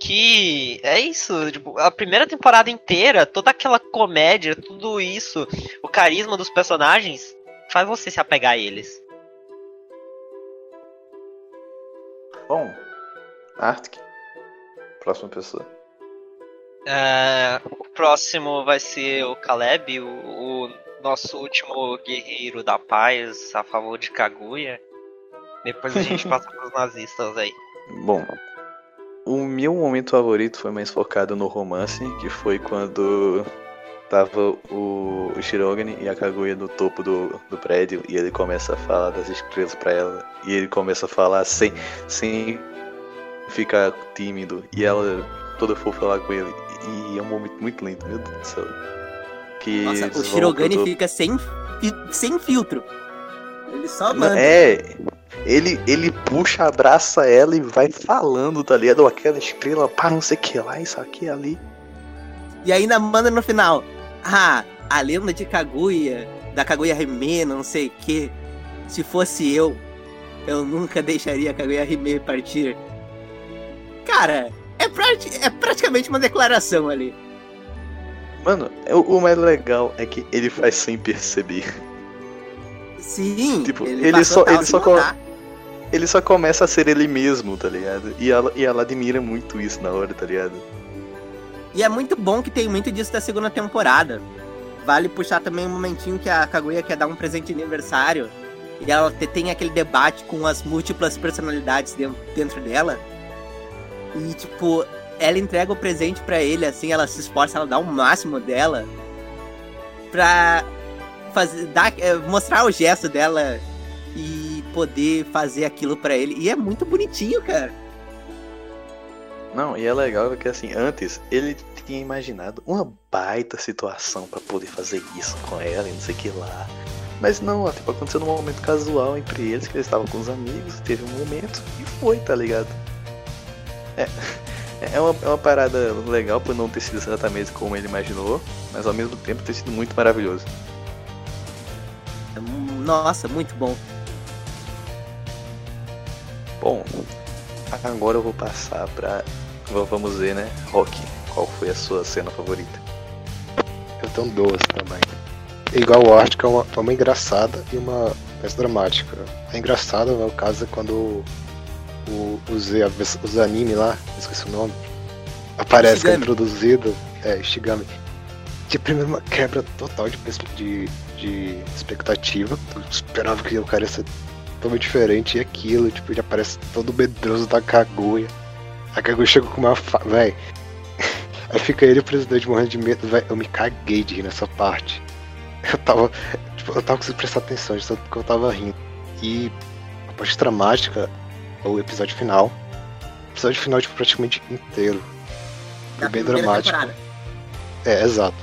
que é isso, tipo, a primeira temporada inteira, toda aquela comédia, tudo isso, o carisma dos personagens faz você se apegar a eles. Bom, Arctic. Próxima pessoa. É, próximo vai ser o Caleb, o, o nosso último guerreiro da paz a favor de Kaguya. Depois a gente passa pros nazistas aí. Bom, o meu momento favorito foi mais focado no romance, que foi quando tava o, o Shirogane e a Kaguya no topo do, do prédio e ele começa a falar das estrelas pra ela e ele começa a falar sem, sem ficar tímido e ela toda fofa lá com ele e é um momento muito lindo, meu Deus do céu. Que Nossa, o Shirogane topo. fica sem, sem filtro. Ele só manda. É, Ele, ele puxa, abraça ela e vai falando, tá ligado? Aquela estrela, pá, não sei o que lá, isso aqui ali. E ainda manda no final. Ah, a lenda de Kaguya, da Kaguya Hime, não sei o que. Se fosse eu, eu nunca deixaria a Kaguya Hime partir. Cara, é, prati é praticamente uma declaração ali. Mano, o, mais legal é que ele faz sem perceber. Sim, Tipo, ele passou só- ele só. Ele só começa a ser ele mesmo, tá ligado? E ela, e ela admira muito isso na hora, tá ligado? E é muito bom que tem muito disso da segunda temporada. Vale puxar também um momentinho que a Kaguya quer dar um presente de aniversário. E ela te- tem aquele debate com as múltiplas personalidades dentro dela. E, tipo, ela entrega o presente pra ele, assim, ela se esforça, ela dá o máximo dela. Pra fazer, dar, eh, mostrar o gesto dela e poder fazer aquilo pra ele. E é muito bonitinho, cara. Não, e é legal que assim, antes ele tinha imaginado uma baita situação pra poder fazer isso com ela e não sei o que lá. Mas não, tipo, aconteceu num momento casual entre eles, que eles estavam com os amigos, teve um momento e foi, tá ligado? É, é, uma, é uma parada legal por não ter sido exatamente como ele imaginou, mas ao mesmo tempo ter sido muito maravilhoso. Nossa, muito bom. Bom, agora eu vou passar pra. Vamos ver, né? Rock, qual foi a sua cena favorita? Eu tenho duas também. Igual o que é uma, é uma engraçada e uma mais dramática. A engraçada, no meu caso, é quando o, o Z, a vers- os anime lá, esqueci o nome, aparece que é introduzido, é, Shigami. De primeiro uma quebra total de, de, de expectativa. Eu esperava que o cara ia ser totalmente diferente e aquilo, tipo, ele aparece todo medroso da Kaguya. A Kaguya chega com uma fa... Véi. Aí fica ele e o presidente morrendo de medo, véi. Eu me caguei de rir nessa parte. Eu tava. Tipo, eu tava conseguindo prestar atenção, de tanto que eu tava rindo. E a parte dramática é o episódio final. O episódio final, tipo, praticamente inteiro. Da É bem dramático. temporada. É, exato.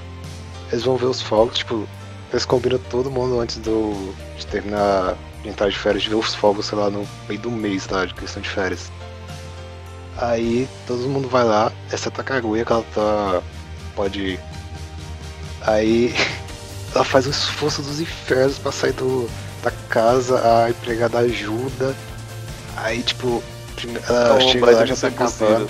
Eles vão ver os fogos, tipo, eles combinam todo mundo antes do. de terminar de entrar de férias, de ver os fogos, sei lá, no meio do mês, tá? De questão de férias. Aí todo mundo vai lá, exceto a Kaguya que ela tá. pode ir. Aí ela faz um esforço dos infernos pra sair do, da casa, a empregada ajuda. Aí tipo, ela Então, chega vai lá já tá acabando.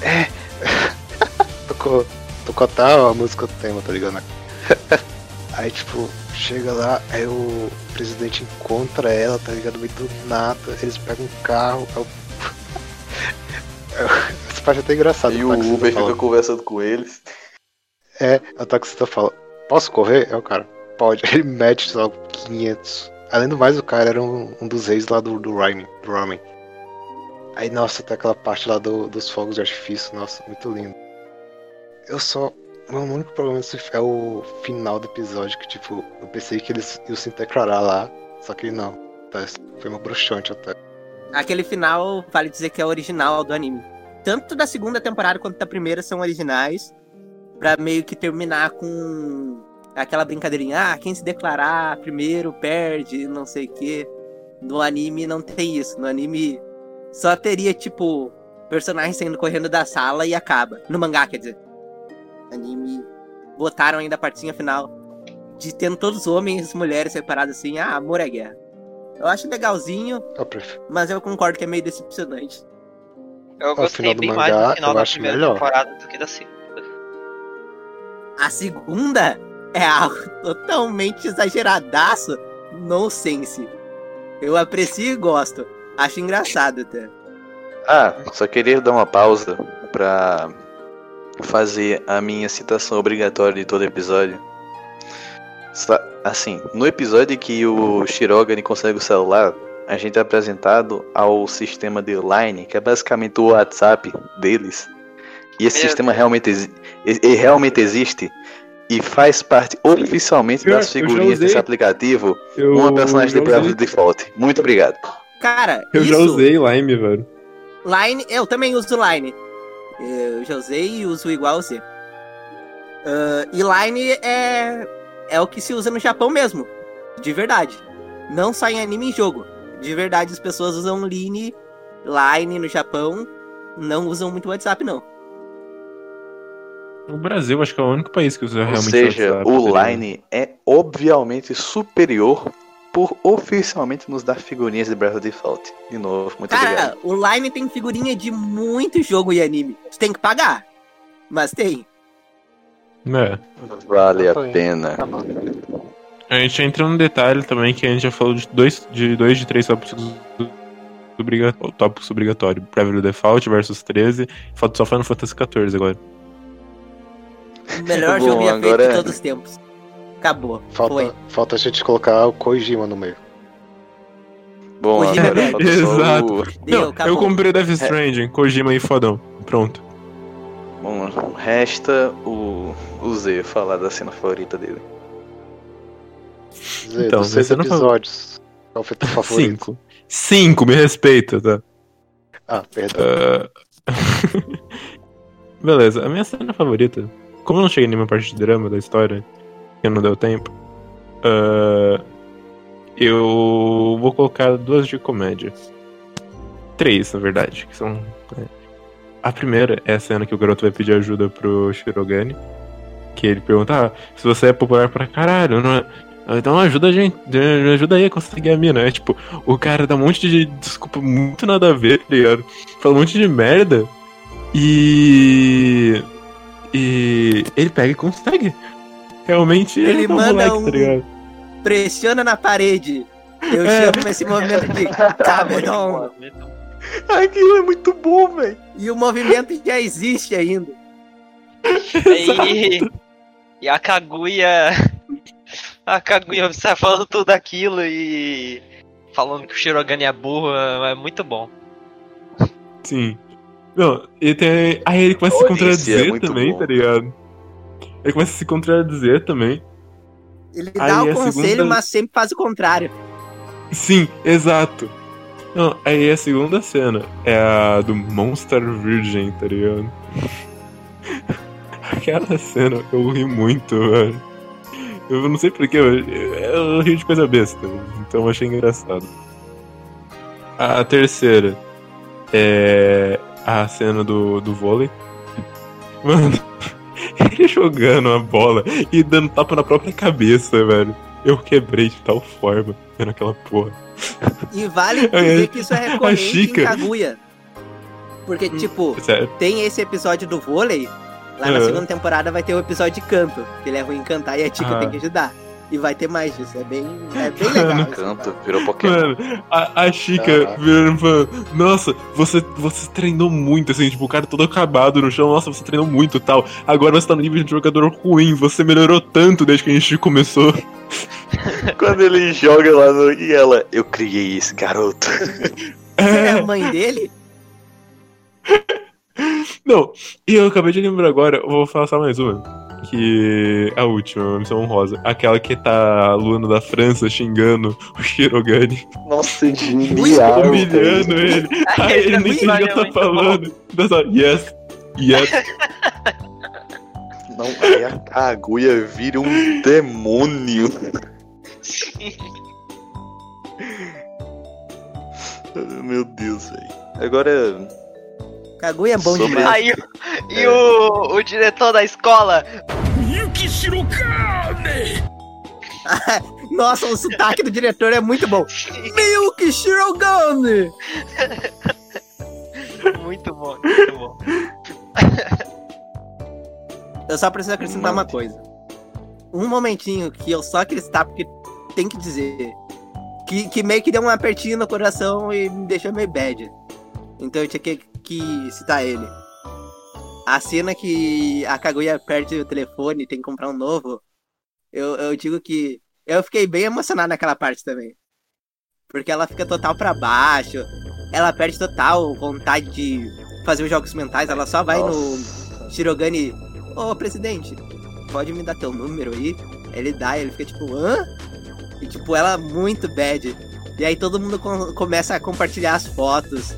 tocou, tocou até a música tema, tá ligado? Aí, tipo, chega lá, aí o presidente encontra ela, tá ligado? Meio do nada, eles pegam um carro. o- Essa parte é até engraçada. E o taxista Uber fala- fica conversando com eles. É, a taxista fala, posso correr? É o cara, pode. Ele mete, sei lá, 500. Além do mais, o cara era um, um dos reis lá do, do ramen. Do ramen. Aí, nossa, tem aquela parte lá do- dos fogos de artifício, nossa, muito lindo. Eu só. Meu único problema é o final do episódio, que tipo, eu pensei que eles iam se declarar lá, só que não. Tá, foi uma bruxante até. Aquele final, vale dizer que é original do anime. Tanto da segunda temporada quanto da primeira são originais. Pra meio que terminar com aquela brincadeirinha, ah, quem se declarar primeiro perde, não sei o quê. No anime não tem isso. No anime só teria, tipo, personagem saindo correndo da sala e acaba. No mangá, quer dizer. Anime. Botaram ainda a partinha final de tendo todos os homens e mulheres separados assim, ah, amor é guerra. Eu acho legalzinho, Eu prefiro. mas eu concordo que é meio decepcionante. Eu gostei bem mangá, mais do final da primeira melhor. temporada do que da segunda. A segunda é algo totalmente exageradaço, nonsense. Eu aprecio e gosto. Acho engraçado até. Ah, só queria dar uma pausa pra fazer a minha citação obrigatória de todo episódio. Assim, no episódio que o Shirogane consegue o celular, a gente é apresentado ao sistema de Line, que é basicamente o WhatsApp deles. E esse Meu sistema realmente, exi- e- e realmente existe e faz parte oficialmente das figurinhas desse aplicativo Eu, uma personagem de Default. Muito obrigado. Cara, eu isso, já usei Lime, velho. Line, eu também uso Line. Eu já usei e uso igual Z. Ah, e Line é, é o que se usa no Japão mesmo. De verdade. Não só em anime e jogo. de verdade as pessoas usam Line, Line no Japão, não usam muito WhatsApp, não. O Brasil, acho que é o único país que usa Ou realmente seja, WhatsApp, o tá? Line é obviamente superior por oficialmente nos dar figurinhas de Breath of the Default. De novo, muito Cara, obrigado. o Line tem figurinha de muito jogo e anime. Tu tem que pagar. Mas tem. É. Vale a Foi. pena. Tá. A gente entra num detalhe também que a gente já falou de dois de, dois de três tópicos obriga- tópicos obrigatórios. Preview Default versus 13. Falta só Final Fantasy XIV agora. O melhor Bom, jogo já feito de todos os tempos. Acabou. Falta, Foi. falta a gente colocar o Kojima no meio. Bom, Kojima, agora só Exato. o... Deu, Não, eu comprei Death Stranding, Kojima e fodão. Pronto. Bom, resta o, o Z falar da cena favorita dele. Zé, Então, dos seis episódios. Qual foi teu favorito? Cinco. Cinco, me respeita, tá? Ah, perdão. Ah, Beleza, a minha cena favorita, como eu não cheguei em nenhuma parte de drama da história, que não deu tempo, ah, eu vou colocar duas de comédia. Três, na verdade, que são. é. A primeira é a cena que o garoto vai pedir ajuda pro Shirogane. Que ele pergunta, ah, se você é popular pra caralho, não é. Então ajuda a gente, ajuda aí a conseguir a mina. É tipo, o cara dá um monte de desculpa muito nada a ver, tá ligado? Fala um monte de merda. E. E. Ele pega e consegue. Realmente Ele é um manda moleque, um- tá ligado? Pressiona na parede. Eu É. chamo esse movimento de cabedon. Aquilo é muito bom, velho. E o movimento já existe ainda. E, e a Kaguya. A Kaguya sai falando tudo aquilo e. Falando que o Shirogane é burro, é muito bom. Sim. Não, e tem. Aí ele começa a se é contradizer muito também, bom. tá ligado? Ele começa a se contradizer também. Ele Aí dá o a conselho, segunda- mas sempre faz o contrário. Sim, exato. Não, aí a segunda cena é a do Monster Virgin, tá ligado? Aquela cena eu ri muito, velho. Eu não sei porquê, eu, eu ri de coisa besta, então eu achei engraçado. A terceira é a cena do, do vôlei. Mano, ele jogando a bola e dando tapa na própria cabeça, velho. Eu quebrei de tal forma vendo aquela porra. E vale É, dizer que isso é recorrente Chica. em Kaguya. Porque, tipo, Sério. tem esse episódio do vôlei. Lá na Aham. segunda temporada vai ter o episódio de canto. Que ele é ruim em cantar e a Ah. tem que ajudar. E vai ter mais disso. É bem, é bem Mano, legal. Canto, cara. virou Pokémon. Mano, a, a Chica Ah. virando falando, nossa, você, você treinou muito, assim, tipo, o cara todo acabado no chão, nossa, você treinou muito e tal. Agora você tá no nível de jogador ruim, você melhorou tanto desde que a gente começou. Quando ele joga lá no. E ela, eu criei esse garoto. É É, a mãe dele? não, e eu acabei de lembrar agora, eu vou falar só mais uma. Que é a última, a missão honrosa. Aquela que tá a Luna da França xingando o Shirogane, Nossa, genial. humilhando ele. Aí ele nem entende o que ela tá falando. Só, yes, yes. Não, aí a Kaguya vira um demônio. Meu Deus, velho. Agora, Kaguya é bom Sobre- demais. Aí, e o, o diretor da escola. Yuki Shirokane! Nossa, o sotaque do diretor é muito bom. Milk Shirogane! Muito bom, muito bom. Eu só preciso acrescentar uma coisa. Um momentinho que eu só citar porque tem que dizer. Que, que meio que deu um apertinho no coração e me deixou meio bad. Então eu tinha que, que citar ele. A cena que a Kaguya perde o telefone e tem que comprar um novo. Eu, eu digo que. Eu fiquei bem emocionado naquela parte também. Porque ela fica total pra baixo. Ela perde total vontade de fazer os jogos mentais. Ela só vai no Shirogane. Ô presidente, pode me dar teu número aí? Ele dá, ele fica tipo, hã? E tipo, ela muito bad. E aí todo mundo com- começa a compartilhar as fotos.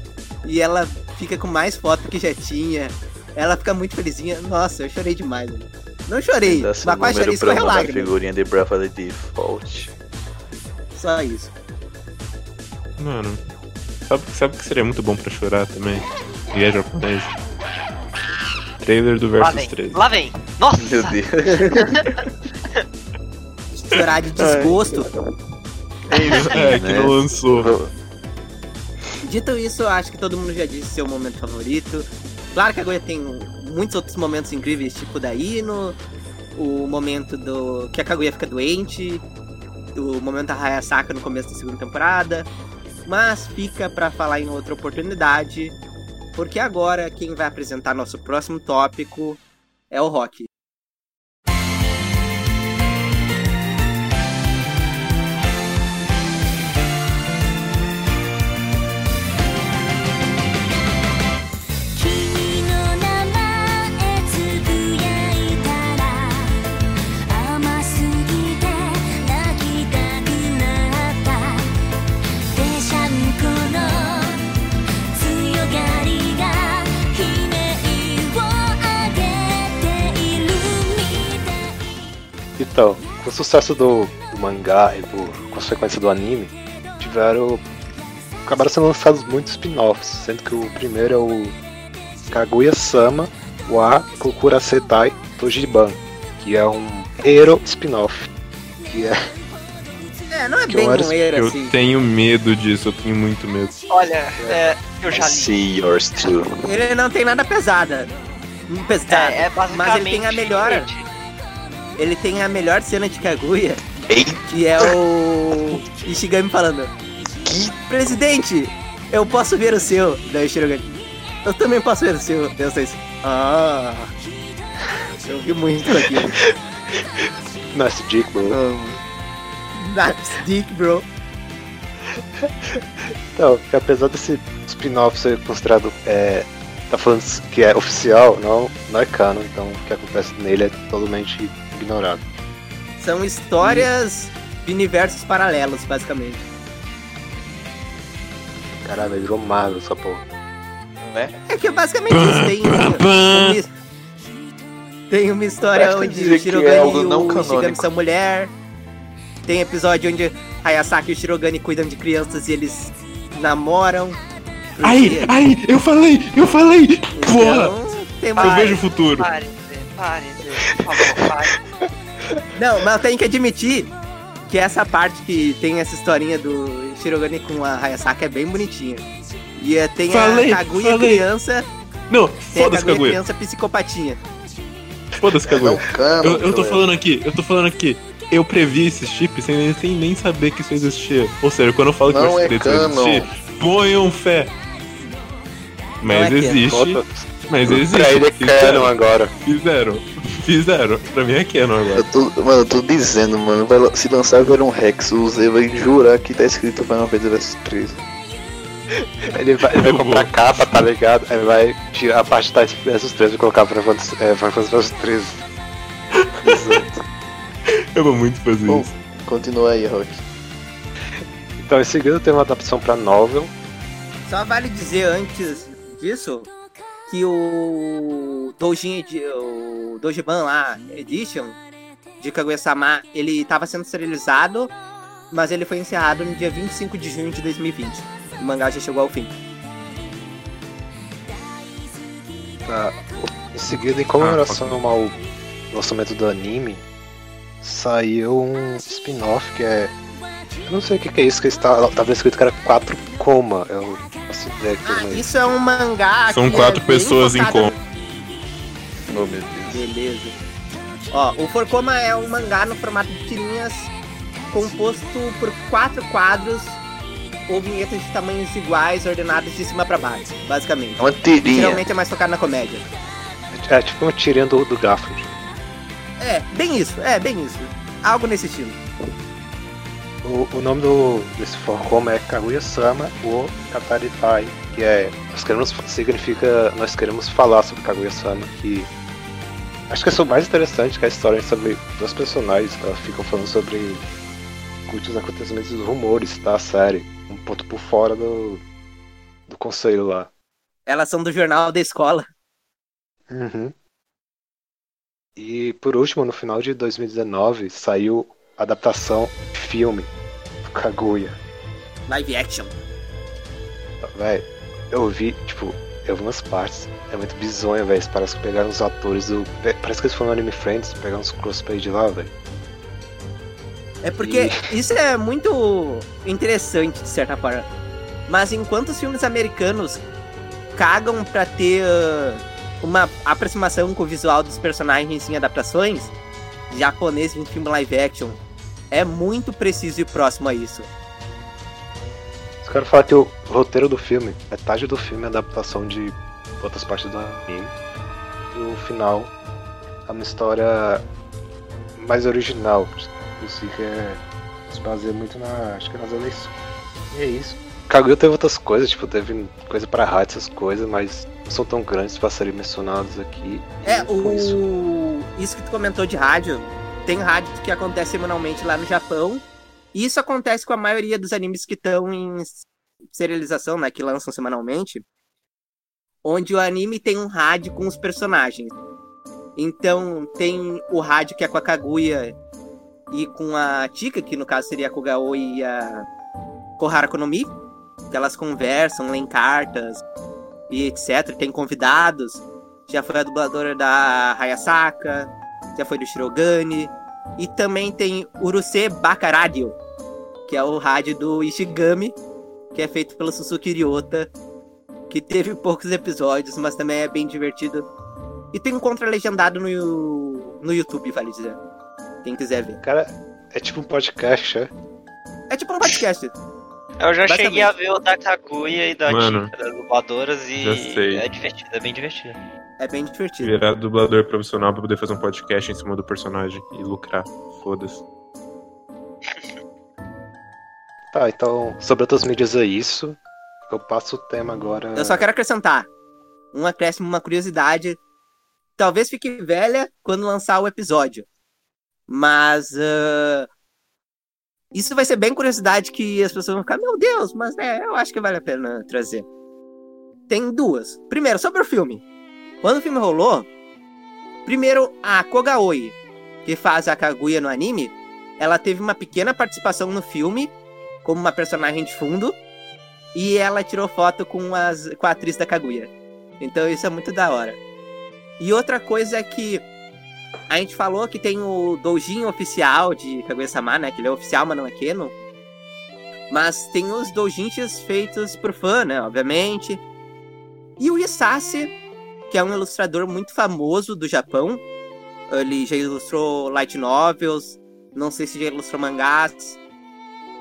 E ela fica com mais fotos que já tinha. Ela fica muito felizinha. Nossa, eu chorei demais. Não chorei, dá mas quase chorei escorreu lágrimas. figurinha de Breath of the Default. Só isso. Mano, sabe, sabe o que seria muito bom pra chorar também? E é japonês. Trailer do Lá Versus vem. 13. Lá vem. Nossa! Meu Deus. Chorar de desgosto. É, que né? não lançou. Dito isso, eu acho que todo mundo já disse seu momento favorito. Claro que a Goya tem muitos outros momentos incríveis, tipo da Ino, o momento do que a Kaguya fica doente, o momento da Hayasaka no começo da segunda temporada. Mas fica pra falar em outra oportunidade, porque agora quem vai apresentar nosso próximo tópico é o Rock.「Então, com o sucesso do, do mangá e por consequência do anime, tiveram. acabaram sendo lançados muitos spin-offs, sendo que o primeiro é o Kaguya-sama wa Kokura Setai Tojiban, que é um Hero spin-off. Que é. É, não é Que bem horas um era Eu assim. tenho medo disso, eu tenho muito medo. Olha, é, eu já li. See yours too. Ele não tem nada pesada. Pesada. É, é basicamente. Mas ele tem a melhor. It. Ele tem a melhor cena de Kaguya, Ei, que é o Ishigami falando: que Presidente, eu posso ver o seu. Daí o Shirogane: Eu também posso ver o seu. Daí vocês: Ah. Eu vi muito aquilo. Nice Dick, bro. That's dick, bro. Então, apesar desse spin-off ser considerado. É, tá falando que é oficial, não, não é canon, então o que acontece nele é totalmente ignorado. São histórias de universos paralelos, basicamente. Caralho, virou Marvel essa porra. né? É que é basicamente isso. Tem, uma, tem uma história onde o Shirogane é e não o canônico. são mulher. Tem episódio onde Hayasaka e o Shirogane cuidam de crianças e eles namoram. Ai, ai, eu falei, eu falei! Porra! Então, tem Eu vejo o futuro. Pare, pare, por favor. Não, mas eu tenho que admitir que essa parte que tem essa historinha do Shirogane com a Hayasaka é bem bonitinha. E eh, tem Falei, a Kaguya falei. criança, Não, foda-se, Kaguya Kaguya. criança psicopatinha. Foda-se, É, Kaguya. Eu, eu tô falando aqui, eu tô falando aqui. Eu previ esse chip sem, nem- sem nem saber que isso existia. Ou seja, quando eu falo que Não é Versus 13 canon. existir, ponham fé. Mas é existe. Mas existe. Pra ele é canon Fizeram. agora. Fizeram. Fizeram. Pra mim é canon agora. Eu tô, mano, eu tô dizendo, mano, vai, se lançar agora um Rex, o Zé vai jurar que tá escrito Final Fantasy vs 13. Ele vai, ele vai comprar vou. capa, tá ligado? Aí vai tirar a parte das esses três e colocar pra Final Fantasy é, Fantasy 13. Exato. Eu vou muito fazer Bom. isso. Continua aí, Rock. Então, em seguida tem uma adaptação pra novel. Só vale dizer antes disso que o Doujin, Edi- o Doujiban lá, Edition, de Kaguya-sama, ele tava sendo serializado, mas ele foi encerrado no dia 25 de junho de 2020. O mangá já chegou ao fim. Tá. Em seguida, em comemoração ao lançamento do anime, saiu um spin-off que é. Eu não sei o que, que é isso, que está, tava escrito que era 4 coma. Eu faço ideia que Ah, é isso. isso é um mangá São que quatro é pessoas em coma. Oh, meu Deus. Beleza. Ó, o Forcoma é um mangá no formato de tirinhas composto por quatro quadros ou vinhetas de tamanhos iguais ordenadas de cima pra baixo, basicamente. É uma tirinha. Geralmente é mais focado na comédia. É tipo uma tirinha do, do Garfield. É, bem isso, é, bem isso. Algo nesse estilo. O, o nome do, desse Forcoma é Kaguya-sama ou Kataritai, que é. Nós queremos, significa. Nós queremos falar sobre Kaguya-sama, que. Acho que é o mais interessante que a história é sobre duas personagens que elas ficam falando sobre muitos acontecimentos e rumores da série. Um ponto por fora do. do conselho lá. Elas são do jornal da escola. Uhum. E por último, no final de 2019, saiu a adaptação filme do Kaguya. Live action. Véi, eu vi, tipo, eu vi umas partes. É muito bizonho, velho. Parece que pegaram os atores do. véi, Parece que eles foram no Anime Friends, pegaram uns crossplay de lá, velho. É porque isso é muito interessante, de certa forma. Mas enquanto os filmes americanos cagam pra ter ah, uma aproximação com o visual dos personagens em adaptações, japonês em filme live action é muito preciso e próximo a isso. Os caras falam que o roteiro do filme, metade do filme é adaptação de outras partes do anime. E o final é uma história mais original. Inclusive é. Se baseia muito na. Acho que nas eleições. E é isso. Kaguya teve outras coisas, tipo, teve coisa pra rádio, essas coisas, mas não são tão grandes pra serem mencionados aqui. É, foi isso. o. Isso que tu comentou de rádio, tem rádio que acontece semanalmente lá no Japão. E isso acontece com a maioria dos animes que estão em serialização, né? Que lançam semanalmente. Onde o anime tem um rádio com os personagens. Então tem o rádio que é com a Kaguya e com a Tika, que no caso seria a Kogaoi e a Kohara Konomi. Que elas conversam, leem cartas e etc. Tem convidados. Já foi a dubladora da Hayasaka, já foi do Shirogane. E também tem Uruse Bakaradio, que é o rádio do Ishigami, que é feito pelo Suzuki Ryota, que teve poucos episódios, mas também é bem divertido. E tem um contra-legendado no, no YouTube, vale dizer. Quem quiser ver. Cara, é tipo um podcast, é? É tipo um podcast. Eu já cheguei a ver o da Kaguya e da Mano, Tika, das dubladoras, e já sei. é divertido, é bem divertido. É bem divertido. Virar dublador profissional pra poder fazer um podcast em cima do personagem e lucrar. Foda-se. Tá, então, sobre outras mídias é isso. Eu passo o tema agora. Eu só quero acrescentar um acréscimo, uma curiosidade. Talvez fique velha quando lançar o episódio. Mas ah, isso vai ser bem curiosidade que as pessoas vão ficar, meu Deus, mas é, eu acho que vale a pena trazer. Tem duas. Primeiro, sobre o filme. Quando o filme rolou, primeiro a Kogaoi, que faz a Kaguya no anime, ela teve uma pequena participação no filme, como uma personagem de fundo, e ela tirou foto com, as, com a atriz da Kaguya. Então isso é muito da hora. E outra coisa é que a gente falou que tem o doujin oficial de Kaguya-sama, né? Que ele é oficial, mas não é canon. Mas tem os doujinshis feitos por fã, né? Obviamente. E o Isase, que é um ilustrador muito famoso do Japão. Ele já ilustrou light novels, não sei se já ilustrou mangás.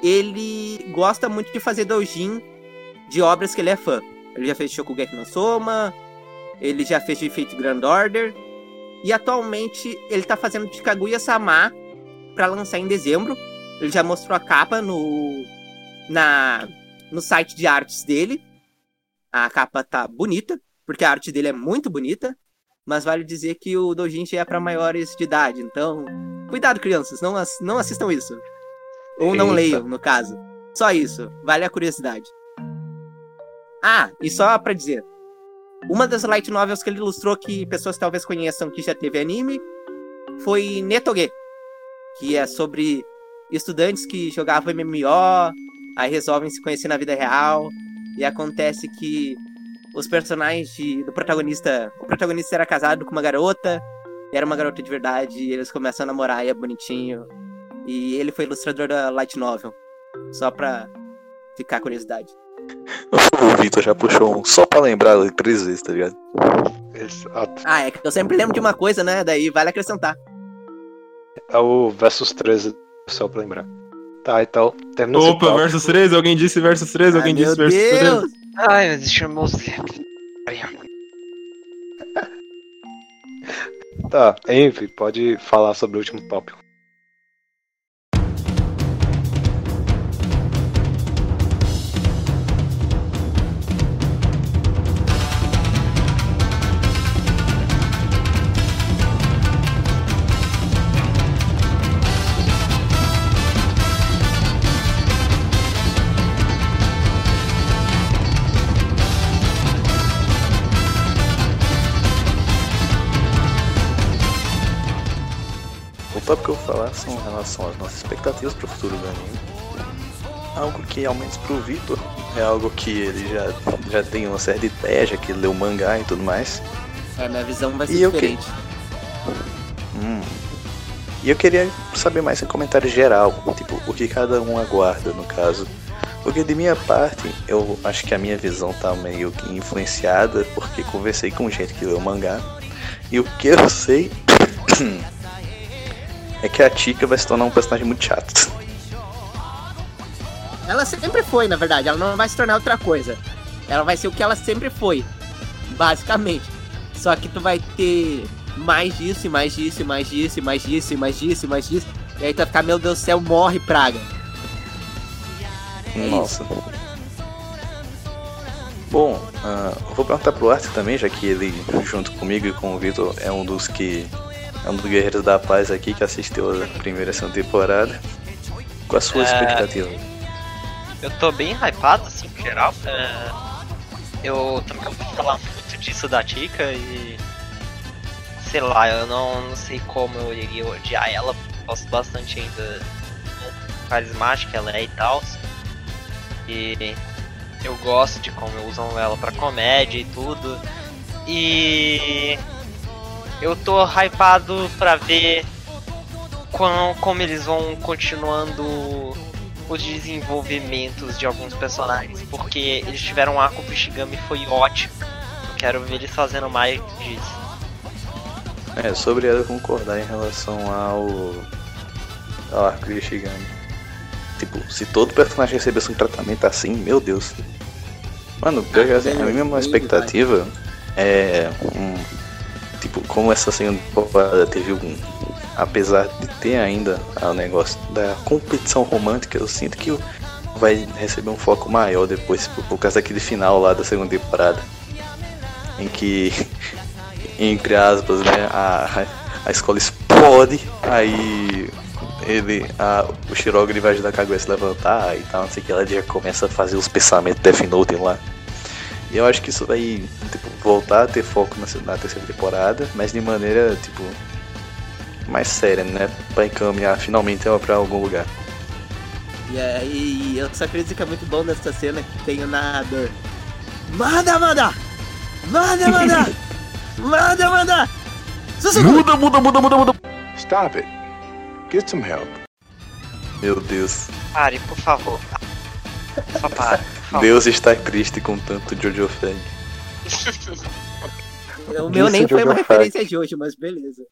Ele gosta muito de fazer doujin de obras que ele é fã. Ele já fez Shokugeki no Soma, ele já fez de Fate Grand Order, e atualmente ele tá fazendo de Kaguya-sama pra lançar em dezembro. Ele já mostrou a capa no na no site de artes dele. A capa tá bonita, porque a arte dele é muito bonita, mas vale dizer que o doujinshi é pra maiores de idade, então cuidado crianças, não, ass- não assistam isso. Ou não Eita. leiam, no caso. Só isso, vale a curiosidade. Ah, e só pra dizer, uma das light novels que ele ilustrou que pessoas talvez conheçam que já teve anime foi Netoge, que é sobre estudantes que jogavam MMO, aí resolvem se conhecer na vida real, e acontece que os personagens de- do protagonista, o protagonista era casado com uma garota, e era uma garota de verdade, e eles começam a namorar e é bonitinho. E ele foi ilustrador da light novel, só pra ficar a curiosidade. O Vitor já puxou um só pra lembrar três vezes, tá ligado? Exato. Ah, é que eu sempre lembro de uma coisa, né? Daí vale acrescentar. É o versus 13, só pra lembrar. Tá, então, Opa, versus 13, alguém disse versus 13, alguém disse versus 13. Ai, mas meu Tá, Envy, pode falar sobre o último tópico. Tópico que eu vou falar são em relação às nossas expectativas pro futuro do anime. Algo que, ao menos pro Vitor, é algo que ele já, já tem uma certa ideia, já que ele leu o mangá e tudo mais. É, minha visão vai ser E eu que- diferente. Hum. E eu queria saber mais em comentário geral, tipo, o que cada um aguarda no caso. Porque de minha parte, eu acho que a minha visão tá meio que influenciada, porque conversei com gente que leu o mangá. E o que eu sei é que a Tika vai se tornar um personagem muito chato. Ela sempre foi, na verdade. Ela não vai se tornar outra coisa. Ela vai ser o que ela sempre foi. Basicamente. Só que tu vai ter mais disso, e mais disso, e mais disso, e mais disso, e mais disso, e mais disso. E aí tu vai ficar, meu Deus do céu, morre, praga. É Nossa. Bom, eu vou perguntar pro Arthur também, já que ele, junto comigo e com o Vitor, é um dos que. É um dos guerreiros da paz aqui que assistiu a primeira e segunda temporada. Qual a sua É. expectativa? Eu tô bem hypado, assim, em geral. É, eu também ouvi falar muito disso da Tika e. Sei lá, eu não, não sei como eu iria odiar ela. Gosto bastante ainda do carismática ela é e tal. E eu gosto de como usam ela pra comédia e tudo. E eu tô hypado pra ver quão, como eles vão continuando os desenvolvimentos de alguns personagens, porque eles tiveram um arco pro Shigami foi ótimo. Eu quero ver eles fazendo mais disso. É, sobre ela concordar em relação ao. ao arco de Shigami. Tipo, se todo personagem recebesse um tratamento assim, meu Deus. Mano, pior que assim, a minha expectativa é. Um, como essa segunda temporada teve um. Apesar de ter ainda o negócio da competição romântica, eu sinto que vai receber um foco maior depois, por, por causa daquele final lá da segunda temporada. Em que entre aspas, né, a, a escola explode, aí ele, a, o Shiroga ele vai ajudar a Kaguya a se levantar e tal, não sei o que, ela já começa a fazer os pensamentos Death Note lá. E eu acho que isso vai tipo, voltar a ter foco na, na terceira temporada, mas de maneira, tipo, mais séria, né, pra encaminhar finalmente ela pra algum lugar. E aí, eu só dizer que é muito bom nessa cena que tem o narrador. Manda, manda! Manda, manda! manda, manda! Muda, muda, muda, muda, muda. Stop it. Get some help. Meu Deus, Pare, por favor. Só por favor. Deus está triste com tanto Jojo Fan. O meu nem foi uma Jojo referência de hoje, mas beleza.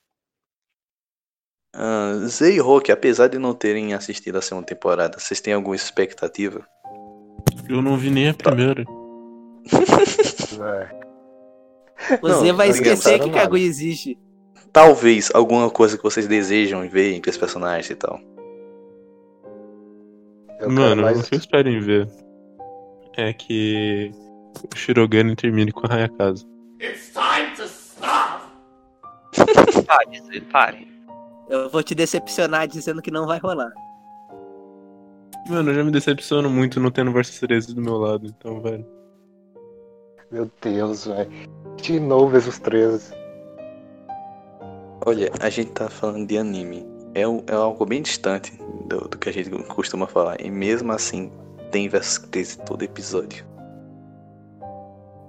Uh, Zay e Rock, apesar de não terem assistido a segunda temporada, vocês têm alguma expectativa? Eu não vi nem a primeira. É. Você Não, vai ninguém esquecer que. Kaguya existe. Talvez alguma coisa que vocês desejam ver entre os personagens e tal. Eu quero Mano, mais- o que eu espero em ver é que o Shirogane termine com a Hayakaze. Pare, Zé, pare. Eu vou te decepcionar dizendo que não vai rolar. Mano, eu já me decepciono muito não tendo Versus 13 do meu lado, então, velho. Meu Deus, velho. De novo esses três. Olha, a gente tá falando de anime. É, um- é algo bem distante do, do que a gente costuma falar. E mesmo assim, tem versus 13 todo episódio.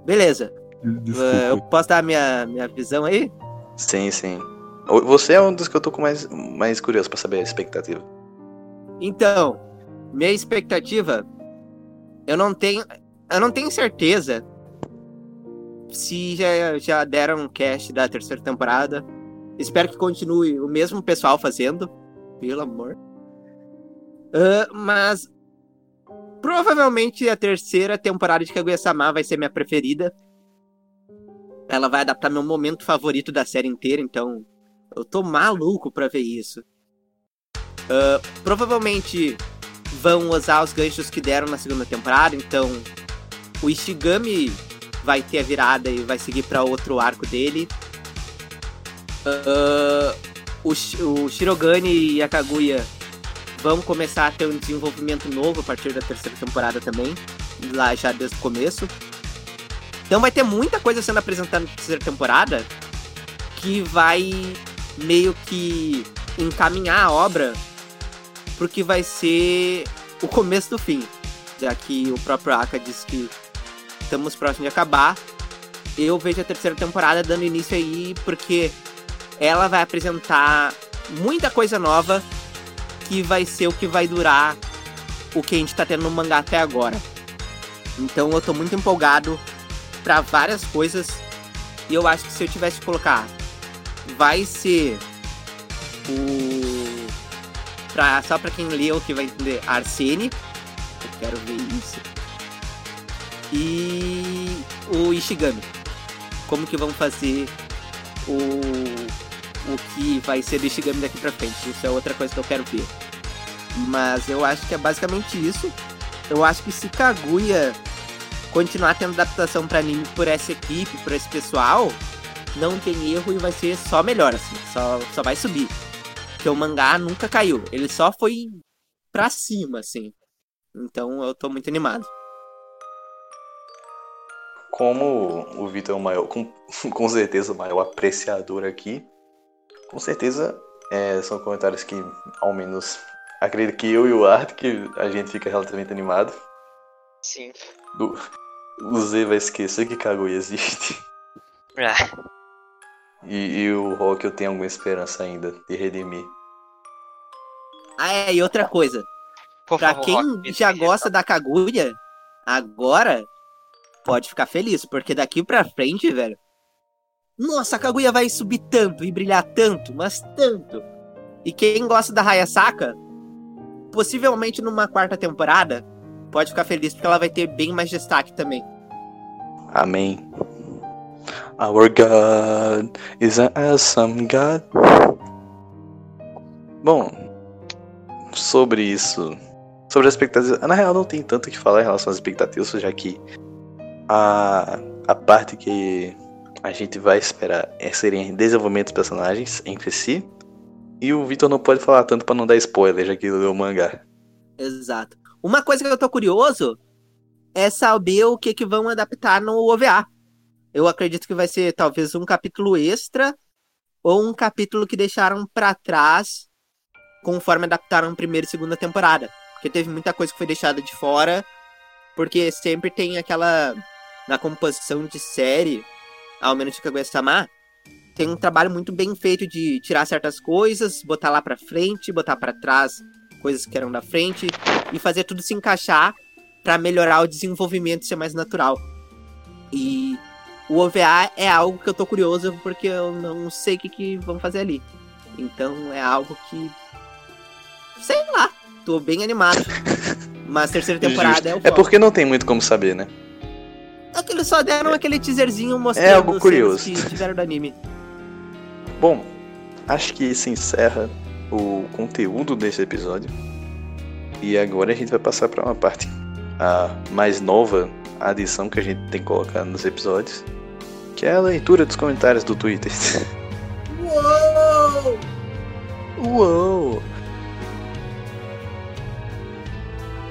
Beleza. Uh, eu posso dar minha, minha visão aí? Sim, sim. Você é um dos que eu tô com mais, mais curioso pra saber a expectativa. Então, minha expectativa, eu não tenho, eu não tenho certeza se já, já deram um cast da terceira temporada. Espero que continue o mesmo pessoal fazendo, pelo amor. Ah, mas provavelmente a terceira temporada de Kaguya-sama vai ser minha preferida. Ela vai adaptar meu momento favorito da série inteira, então eu tô maluco pra ver isso. Ah, provavelmente vão usar os ganchos que deram na segunda temporada, então o Ishigami vai ter a virada e vai seguir pra outro arco dele. Ah, o, o Shirogane e a Kaguya vão começar a ter um desenvolvimento novo a partir da terceira temporada também, lá já desde o começo. Então vai ter muita coisa sendo apresentada na terceira temporada que vai meio que encaminhar a obra pro que vai ser o começo do fim. já que o próprio Aka disse que estamos próximos de acabar. Eu vejo a terceira temporada dando início aí, porque ela vai apresentar muita coisa nova que vai ser o que vai durar o que a gente tá tendo no mangá até agora. Então eu tô muito empolgado para várias coisas e eu acho que se eu tivesse que colocar, vai ser o pra, só para quem leu que vai entender Arsene. Eu quero ver isso. E o Ishigami. Como que vão fazer o o que vai ser do Ishigami daqui pra frente. Isso é outra coisa que eu quero ver. Mas eu acho que é basicamente isso. Eu acho que se Kaguya continuar tendo adaptação para anime por essa equipe, por esse pessoal, não tem erro e vai ser só melhor, assim. Só, só vai subir. Porque o mangá nunca caiu. Ele só foi pra cima, assim. Então eu tô muito animado. Como o Vitor é o maior, com, com certeza o maior apreciador aqui, com certeza é, são comentários que, ao menos, acredito que eu e o Art, que a gente fica relativamente animado. Sim. Do, o Z vai esquecer que Kaguya existe. Ah, E, e o Rock eu tenho alguma esperança ainda de redimir. Ah, é, e outra coisa. por Pra favor, quem Rock, já gosta da Kaguya, agora pode ficar feliz, porque daqui pra frente, velho. Nossa, a Kaguya vai subir tanto e brilhar tanto, mas tanto. E quem gosta da Hayasaka, possivelmente numa quarta temporada, pode ficar feliz porque ela vai ter bem mais destaque também. Amém. Our God is an awesome God. Bom, sobre isso, sobre as expectativas, na real não tem tanto o que falar em relação às expectativas, já que a, a parte que a gente vai esperar é serem desenvolvimento dos personagens entre si. E o Vitor não pode falar tanto pra não dar spoiler, já que leu o mangá. Exato. Uma coisa que eu tô curioso é saber o que que vão adaptar no OVA. Eu acredito que vai ser talvez um capítulo extra ou um capítulo que deixaram pra trás conforme adaptaram primeira e segunda temporada. Porque teve muita coisa que foi deixada de fora, porque sempre tem aquela na composição de série, ao menos de Kaguya-sama, tem um trabalho muito bem feito de tirar certas coisas, botar lá pra frente, botar pra trás coisas que eram da frente e fazer tudo se encaixar pra melhorar o desenvolvimento e ser mais natural. E o OVA é algo que eu tô curioso porque eu não sei o que, que vão fazer ali. Então é algo que. Sei lá, tô bem animado. Mas terceira temporada é o É foco. porque não tem muito como saber, né? É que eles só deram aquele teaserzinho mostrando É algo curioso. que tiveram do anime. Bom, acho que isso encerra o conteúdo desse episódio. E agora a gente vai passar para uma parte a mais nova adição que a gente tem colocado nos episódios, que é a leitura dos comentários do Twitter. Uou! Uou!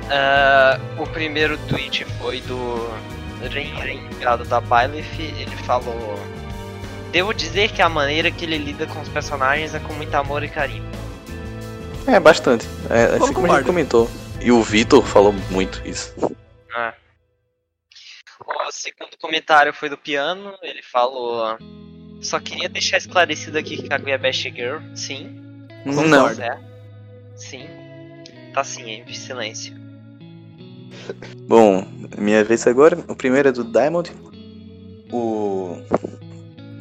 Ah, o primeiro tweet foi do da Byleth. Ele falou: Devo dizer que a maneira que ele lida com os personagens é com muito amor e carinho. É, bastante. É, assim como a gente comentou. E o Vitor falou muito isso. Ah. O segundo comentário foi do piano. Ele falou: Só queria deixar esclarecido aqui que Kaguya é Best Girl. Sim. Não. É. Sim. Tá sim, em silêncio. Bom, minha vez agora. O primeiro é do Diamond. O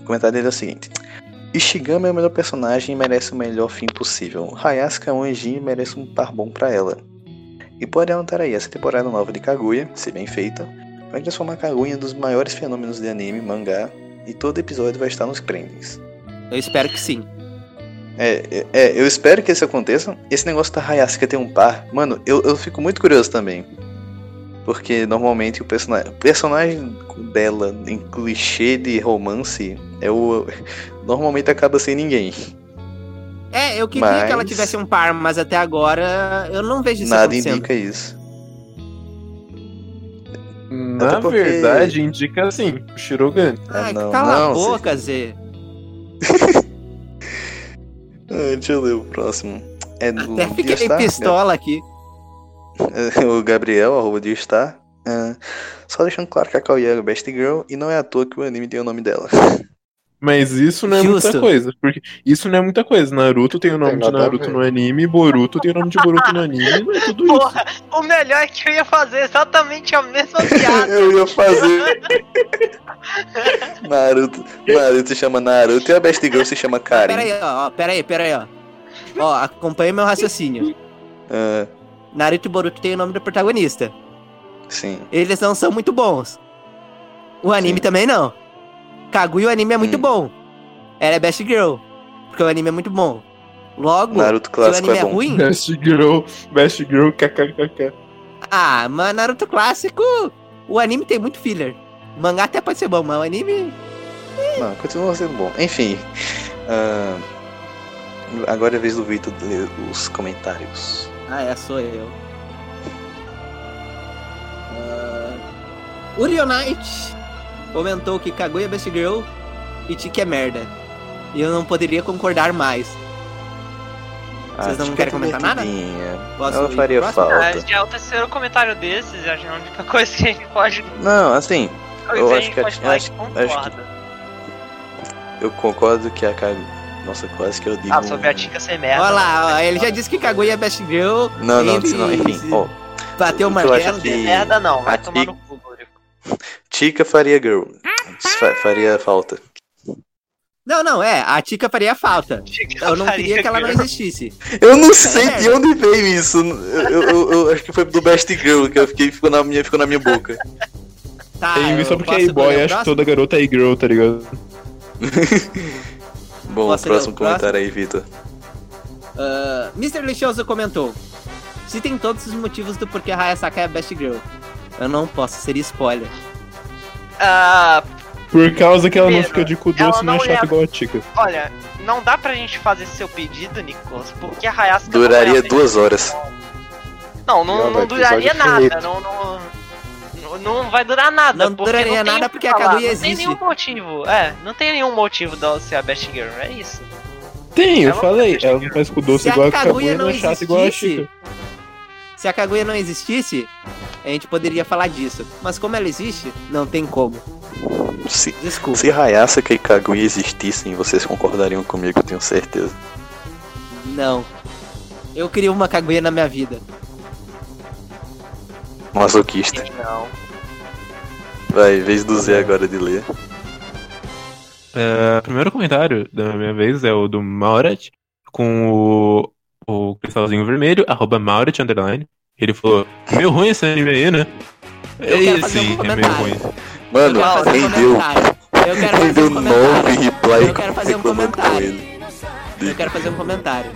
comentário dele é o seguinte: Ishigami é o melhor personagem e merece o melhor fim possível. Hayasuka é um anjinho e merece um par bom pra ela. E pode anotar aí, essa temporada nova de Kaguya, se bem feita, vai transformar Kaguya em um dos maiores fenômenos de anime, mangá, e todo episódio vai estar nos trendings. Eu espero que sim. É, é, é, eu espero que isso aconteça. Esse negócio da Hayasuka ter um par, mano, eu, eu fico muito curioso também. Porque normalmente o personagem, o personagem dela em clichê de romance é o. Normalmente acaba sem ninguém. É, eu queria que ela Mas- tivesse um par, mas até agora eu não vejo isso Nada acontecendo. indica isso. Na porque- verdade, indica assim, o Shirogane. Ai, Ah, não, cala não, a você- boca, Zé. Ah, deixa eu ler o próximo. É do Até fiquei pistola aqui. o Gabriel, arroba de Star. ah, só deixando claro que a Kaoya é a Best Girl e não é à toa que o anime tem o nome dela. Mas isso não é Justo. muita coisa. Porque isso não é muita coisa. Naruto tem o nome Tem de Naruto no anime, Boruto tem o nome de Boruto no anime, não é tudo isso. Porra, o melhor é que eu ia fazer exatamente a mesma piada. Eu ia fazer. Naruto, Naruto se chama Naruto e a Best Girl se chama Karin. Pera aí, ó, ó, pera aí, pera aí, ó. Ó, acompanha meu raciocínio. Ah, Naruto e Boruto tem o nome do protagonista. sim. Eles não são muito bons. O anime Sim. também não. Kaguya, o anime é muito Hum. bom. Ela é Best Girl. Porque o anime é muito bom. Logo, Naruto se o clássico anime é é, ruim. Best Girl, Best Girl, kkkk. Ah, mas Naruto clássico. O anime tem muito filler. O mangá até pode ser bom, mas o anime. Não, continua sendo bom. Enfim. ah, agora é a vez do Vitor ler os comentários. Ah, é, sou eu. Uh, Urionite comentou que Kaguya é Best Girl e Tiki é merda. E eu não poderia concordar mais. Vocês não querem é comentar nada? Posso Ela faria próximo? Ah, falta. já é o terceiro comentário desses, acho que a única coisa que a gente pode. Não, assim, Eu que a acho gente que a- falar acho- acho que- eu concordo que a. Nossa, quase que eu digo. Ah, sobre a Tika ser merda. Olha lá, ó, ele já disse que Kaguya é Best Girl. Não, não, ele não, enfim. Ó, Bateu o martelo. que- Merda não, vai tomar no cu. Tika faria girl. Fa- faria falta. Não, não, é. A Tika faria falta. Eu não faria queria que ela não existisse. Eu não sei É. de onde veio isso. Eu, eu- eu- acho que foi do Best Girl que eu fiquei, ficou na minha, ficou na minha boca. Tá, É só porque é boy, acho que toda garota é girl, tá ligado? Bom, Posso ler próximo o próximo? comentário aí, Vitor. Ah, Mr. Lixoso comentou: Citem todos os motivos do porquê a Hayasaka é a Best Girl. Eu não posso, seria spoiler. Ah, Por causa que ela não fica de cu doce, não é chata igual a Tika. olha, não dá pra gente fazer seu pedido, Nicolas, porque a. Duraria não é a duas horas. Não, não, Não, não duraria nada. Não, não, não, vai durar nada. Não duraria não nada porque a Kaguya Não tem existe. nenhum motivo. É, não tem nenhum motivo dela ser a Best Girl. É isso. Tem, eu Ela falei, não é ela não faz cu doce Se a igual a Kaguya Kaguya, não é chata igual a existisse, Tika. Se a Kaguya não existisse, a gente poderia falar disso. Mas como ela existe, não tem como. Se, Desculpa. se Hayasaka e Kaguya existissem, vocês concordariam comigo, eu tenho certeza. Não. Eu queria uma Kaguya na minha vida. Masoquista. Não. Vai, vez do Zé agora de ler. É, o primeiro comentário da minha vez é o do Mauret, com o, o cristalzinho vermelho, arroba Mauret, underline. Ele falou, meio ruim esse anime aí, né? Eu E sim, um é meio ruim. Mano, eu quero fazer um rendeu, comentário. Eu quero fazer rendeu um comentário. nove replies. Eu quero fazer um comentário. Eu quero fazer um comentário.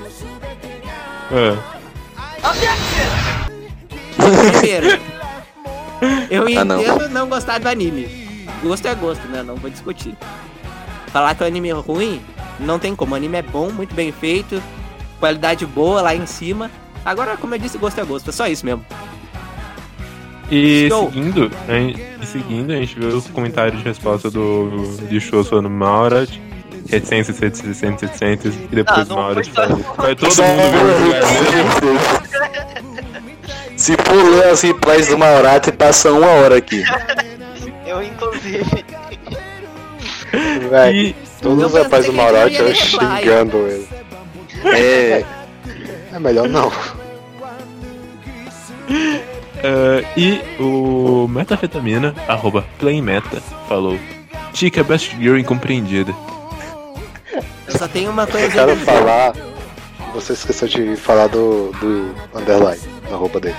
É. Primeiro, eu Ah, não. entendo não. gostar do anime. Gosto é gosto, né? Não vou discutir. Falar que o anime é ruim, não tem como. O anime é bom, muito bem feito, qualidade boa lá em cima. Agora, como eu disse, gosto é gosto. É só isso mesmo. E seguindo, a gente, e seguindo, a gente viu os comentários de resposta do de show falando Maurat, reticências, reticências, 700, e depois Ah, Maurat fala, vai todo mundo ver o. Se for ler as replies do Maurati, passa uma hora aqui. Eu, inclusive. Véi, E todos os rapazes do ia eu xingando ele. É, É melhor não. Ah, e o Metafetamina, arroba Playmeta, falou Tika Best Girl incompreendida. Eu só tenho uma coisa Eu quero falar. Você esqueceu de falar do, do underline na roupa dele.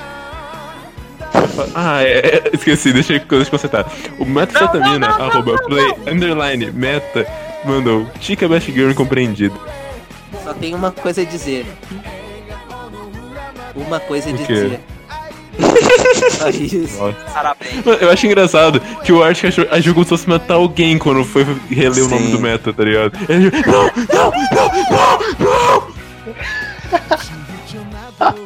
Ah, é, é, esqueci, deixa eu, deixa eu consertar. O Metafetamina, arroba Play Underline Meta, mandou Tika Best Girl incompreendida. Só tenho uma coisa a dizer. Uma coisa a dizer. Só isso. Parabéns. Eu acho engraçado que o Art achou, agiu como se fosse matar alguém quando foi reler o nome Sim. do meta, tá ligado? Ele, não, não, não, não, não!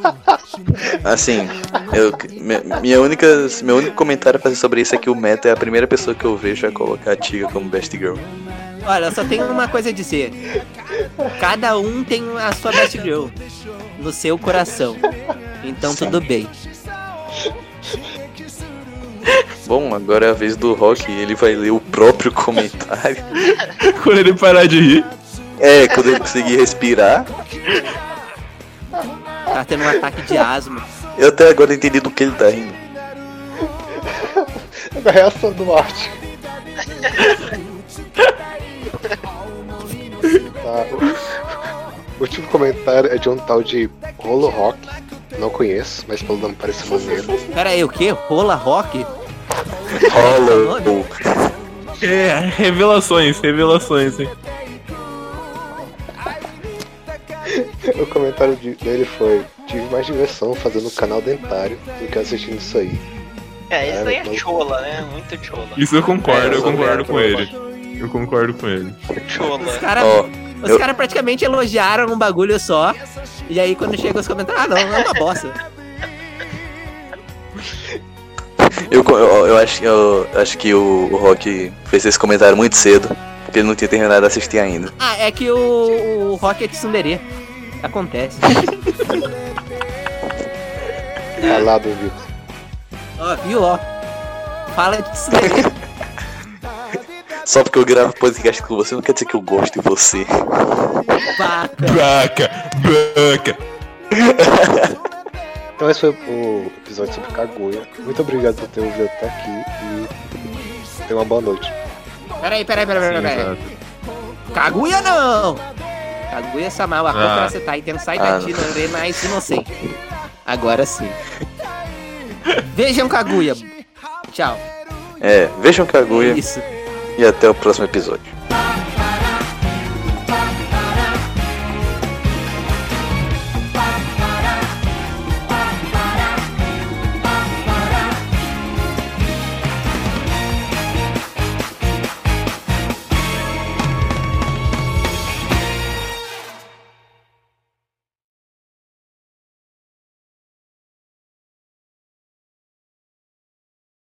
assim, eu, mi- minha única, meu único comentário a fazer sobre isso é que o Meta é a primeira pessoa que eu vejo a colocar a Tiga como Best Girl. Olha, eu só tenho uma coisa a dizer. Cada um tem a sua best girl no seu coração. Então Sim. tudo bem. Bom, agora é a vez do Rock, ele vai ler o próprio comentário. Quando ele parar de rir. É, quando ele conseguir respirar. Tá tendo um ataque de asma. Eu até agora entendi do que ele tá rindo. Da reação do Arte. Tá, o último comentário é de um tal de Rolo Rock. Não conheço, mas pelo nome parece maneiro. Pera aí, o quê? Rola rock? Rola. É, revelações, revelações, hein? O comentário de- dele foi: Tive mais diversão fazendo canal dentário do que assistindo isso aí. É, isso aí É, não- é chola, né? Muito chola. Isso eu concordo, É, eu eu concordo com ele. Eu concordo com ele. Chola. Os caras Ó, os eu- cara praticamente elogiaram um bagulho só. E aí quando chega os comentários, ah não, é uma bosta. eu, eu, eu acho, eu acho que o, o Rock fez esse comentário muito cedo, porque ele não tinha terminado de assistir ainda. Ah, é que o, o rock é de Sunderê. Acontece. Calado, Vitor. Ó, viu, ó. Fala de Sunderê. Só porque eu gravo podcast com você não quer dizer que eu gosto de você. Vaca. Baca, baca. Então esse foi o episódio sobre Kaguya. Muito obrigado por ter ouvido até aqui e tenha uma boa noite. Peraí, peraí, peraí, peraí, peraí. Exato. Kaguya não! Kaguya sama wa Ah. kokara setai tensai Ah, dachi no re mais inocente. Agora sim. Vejam Kaguya. Tchau. É, vejam Kaguya Isso. e até o próximo episódio.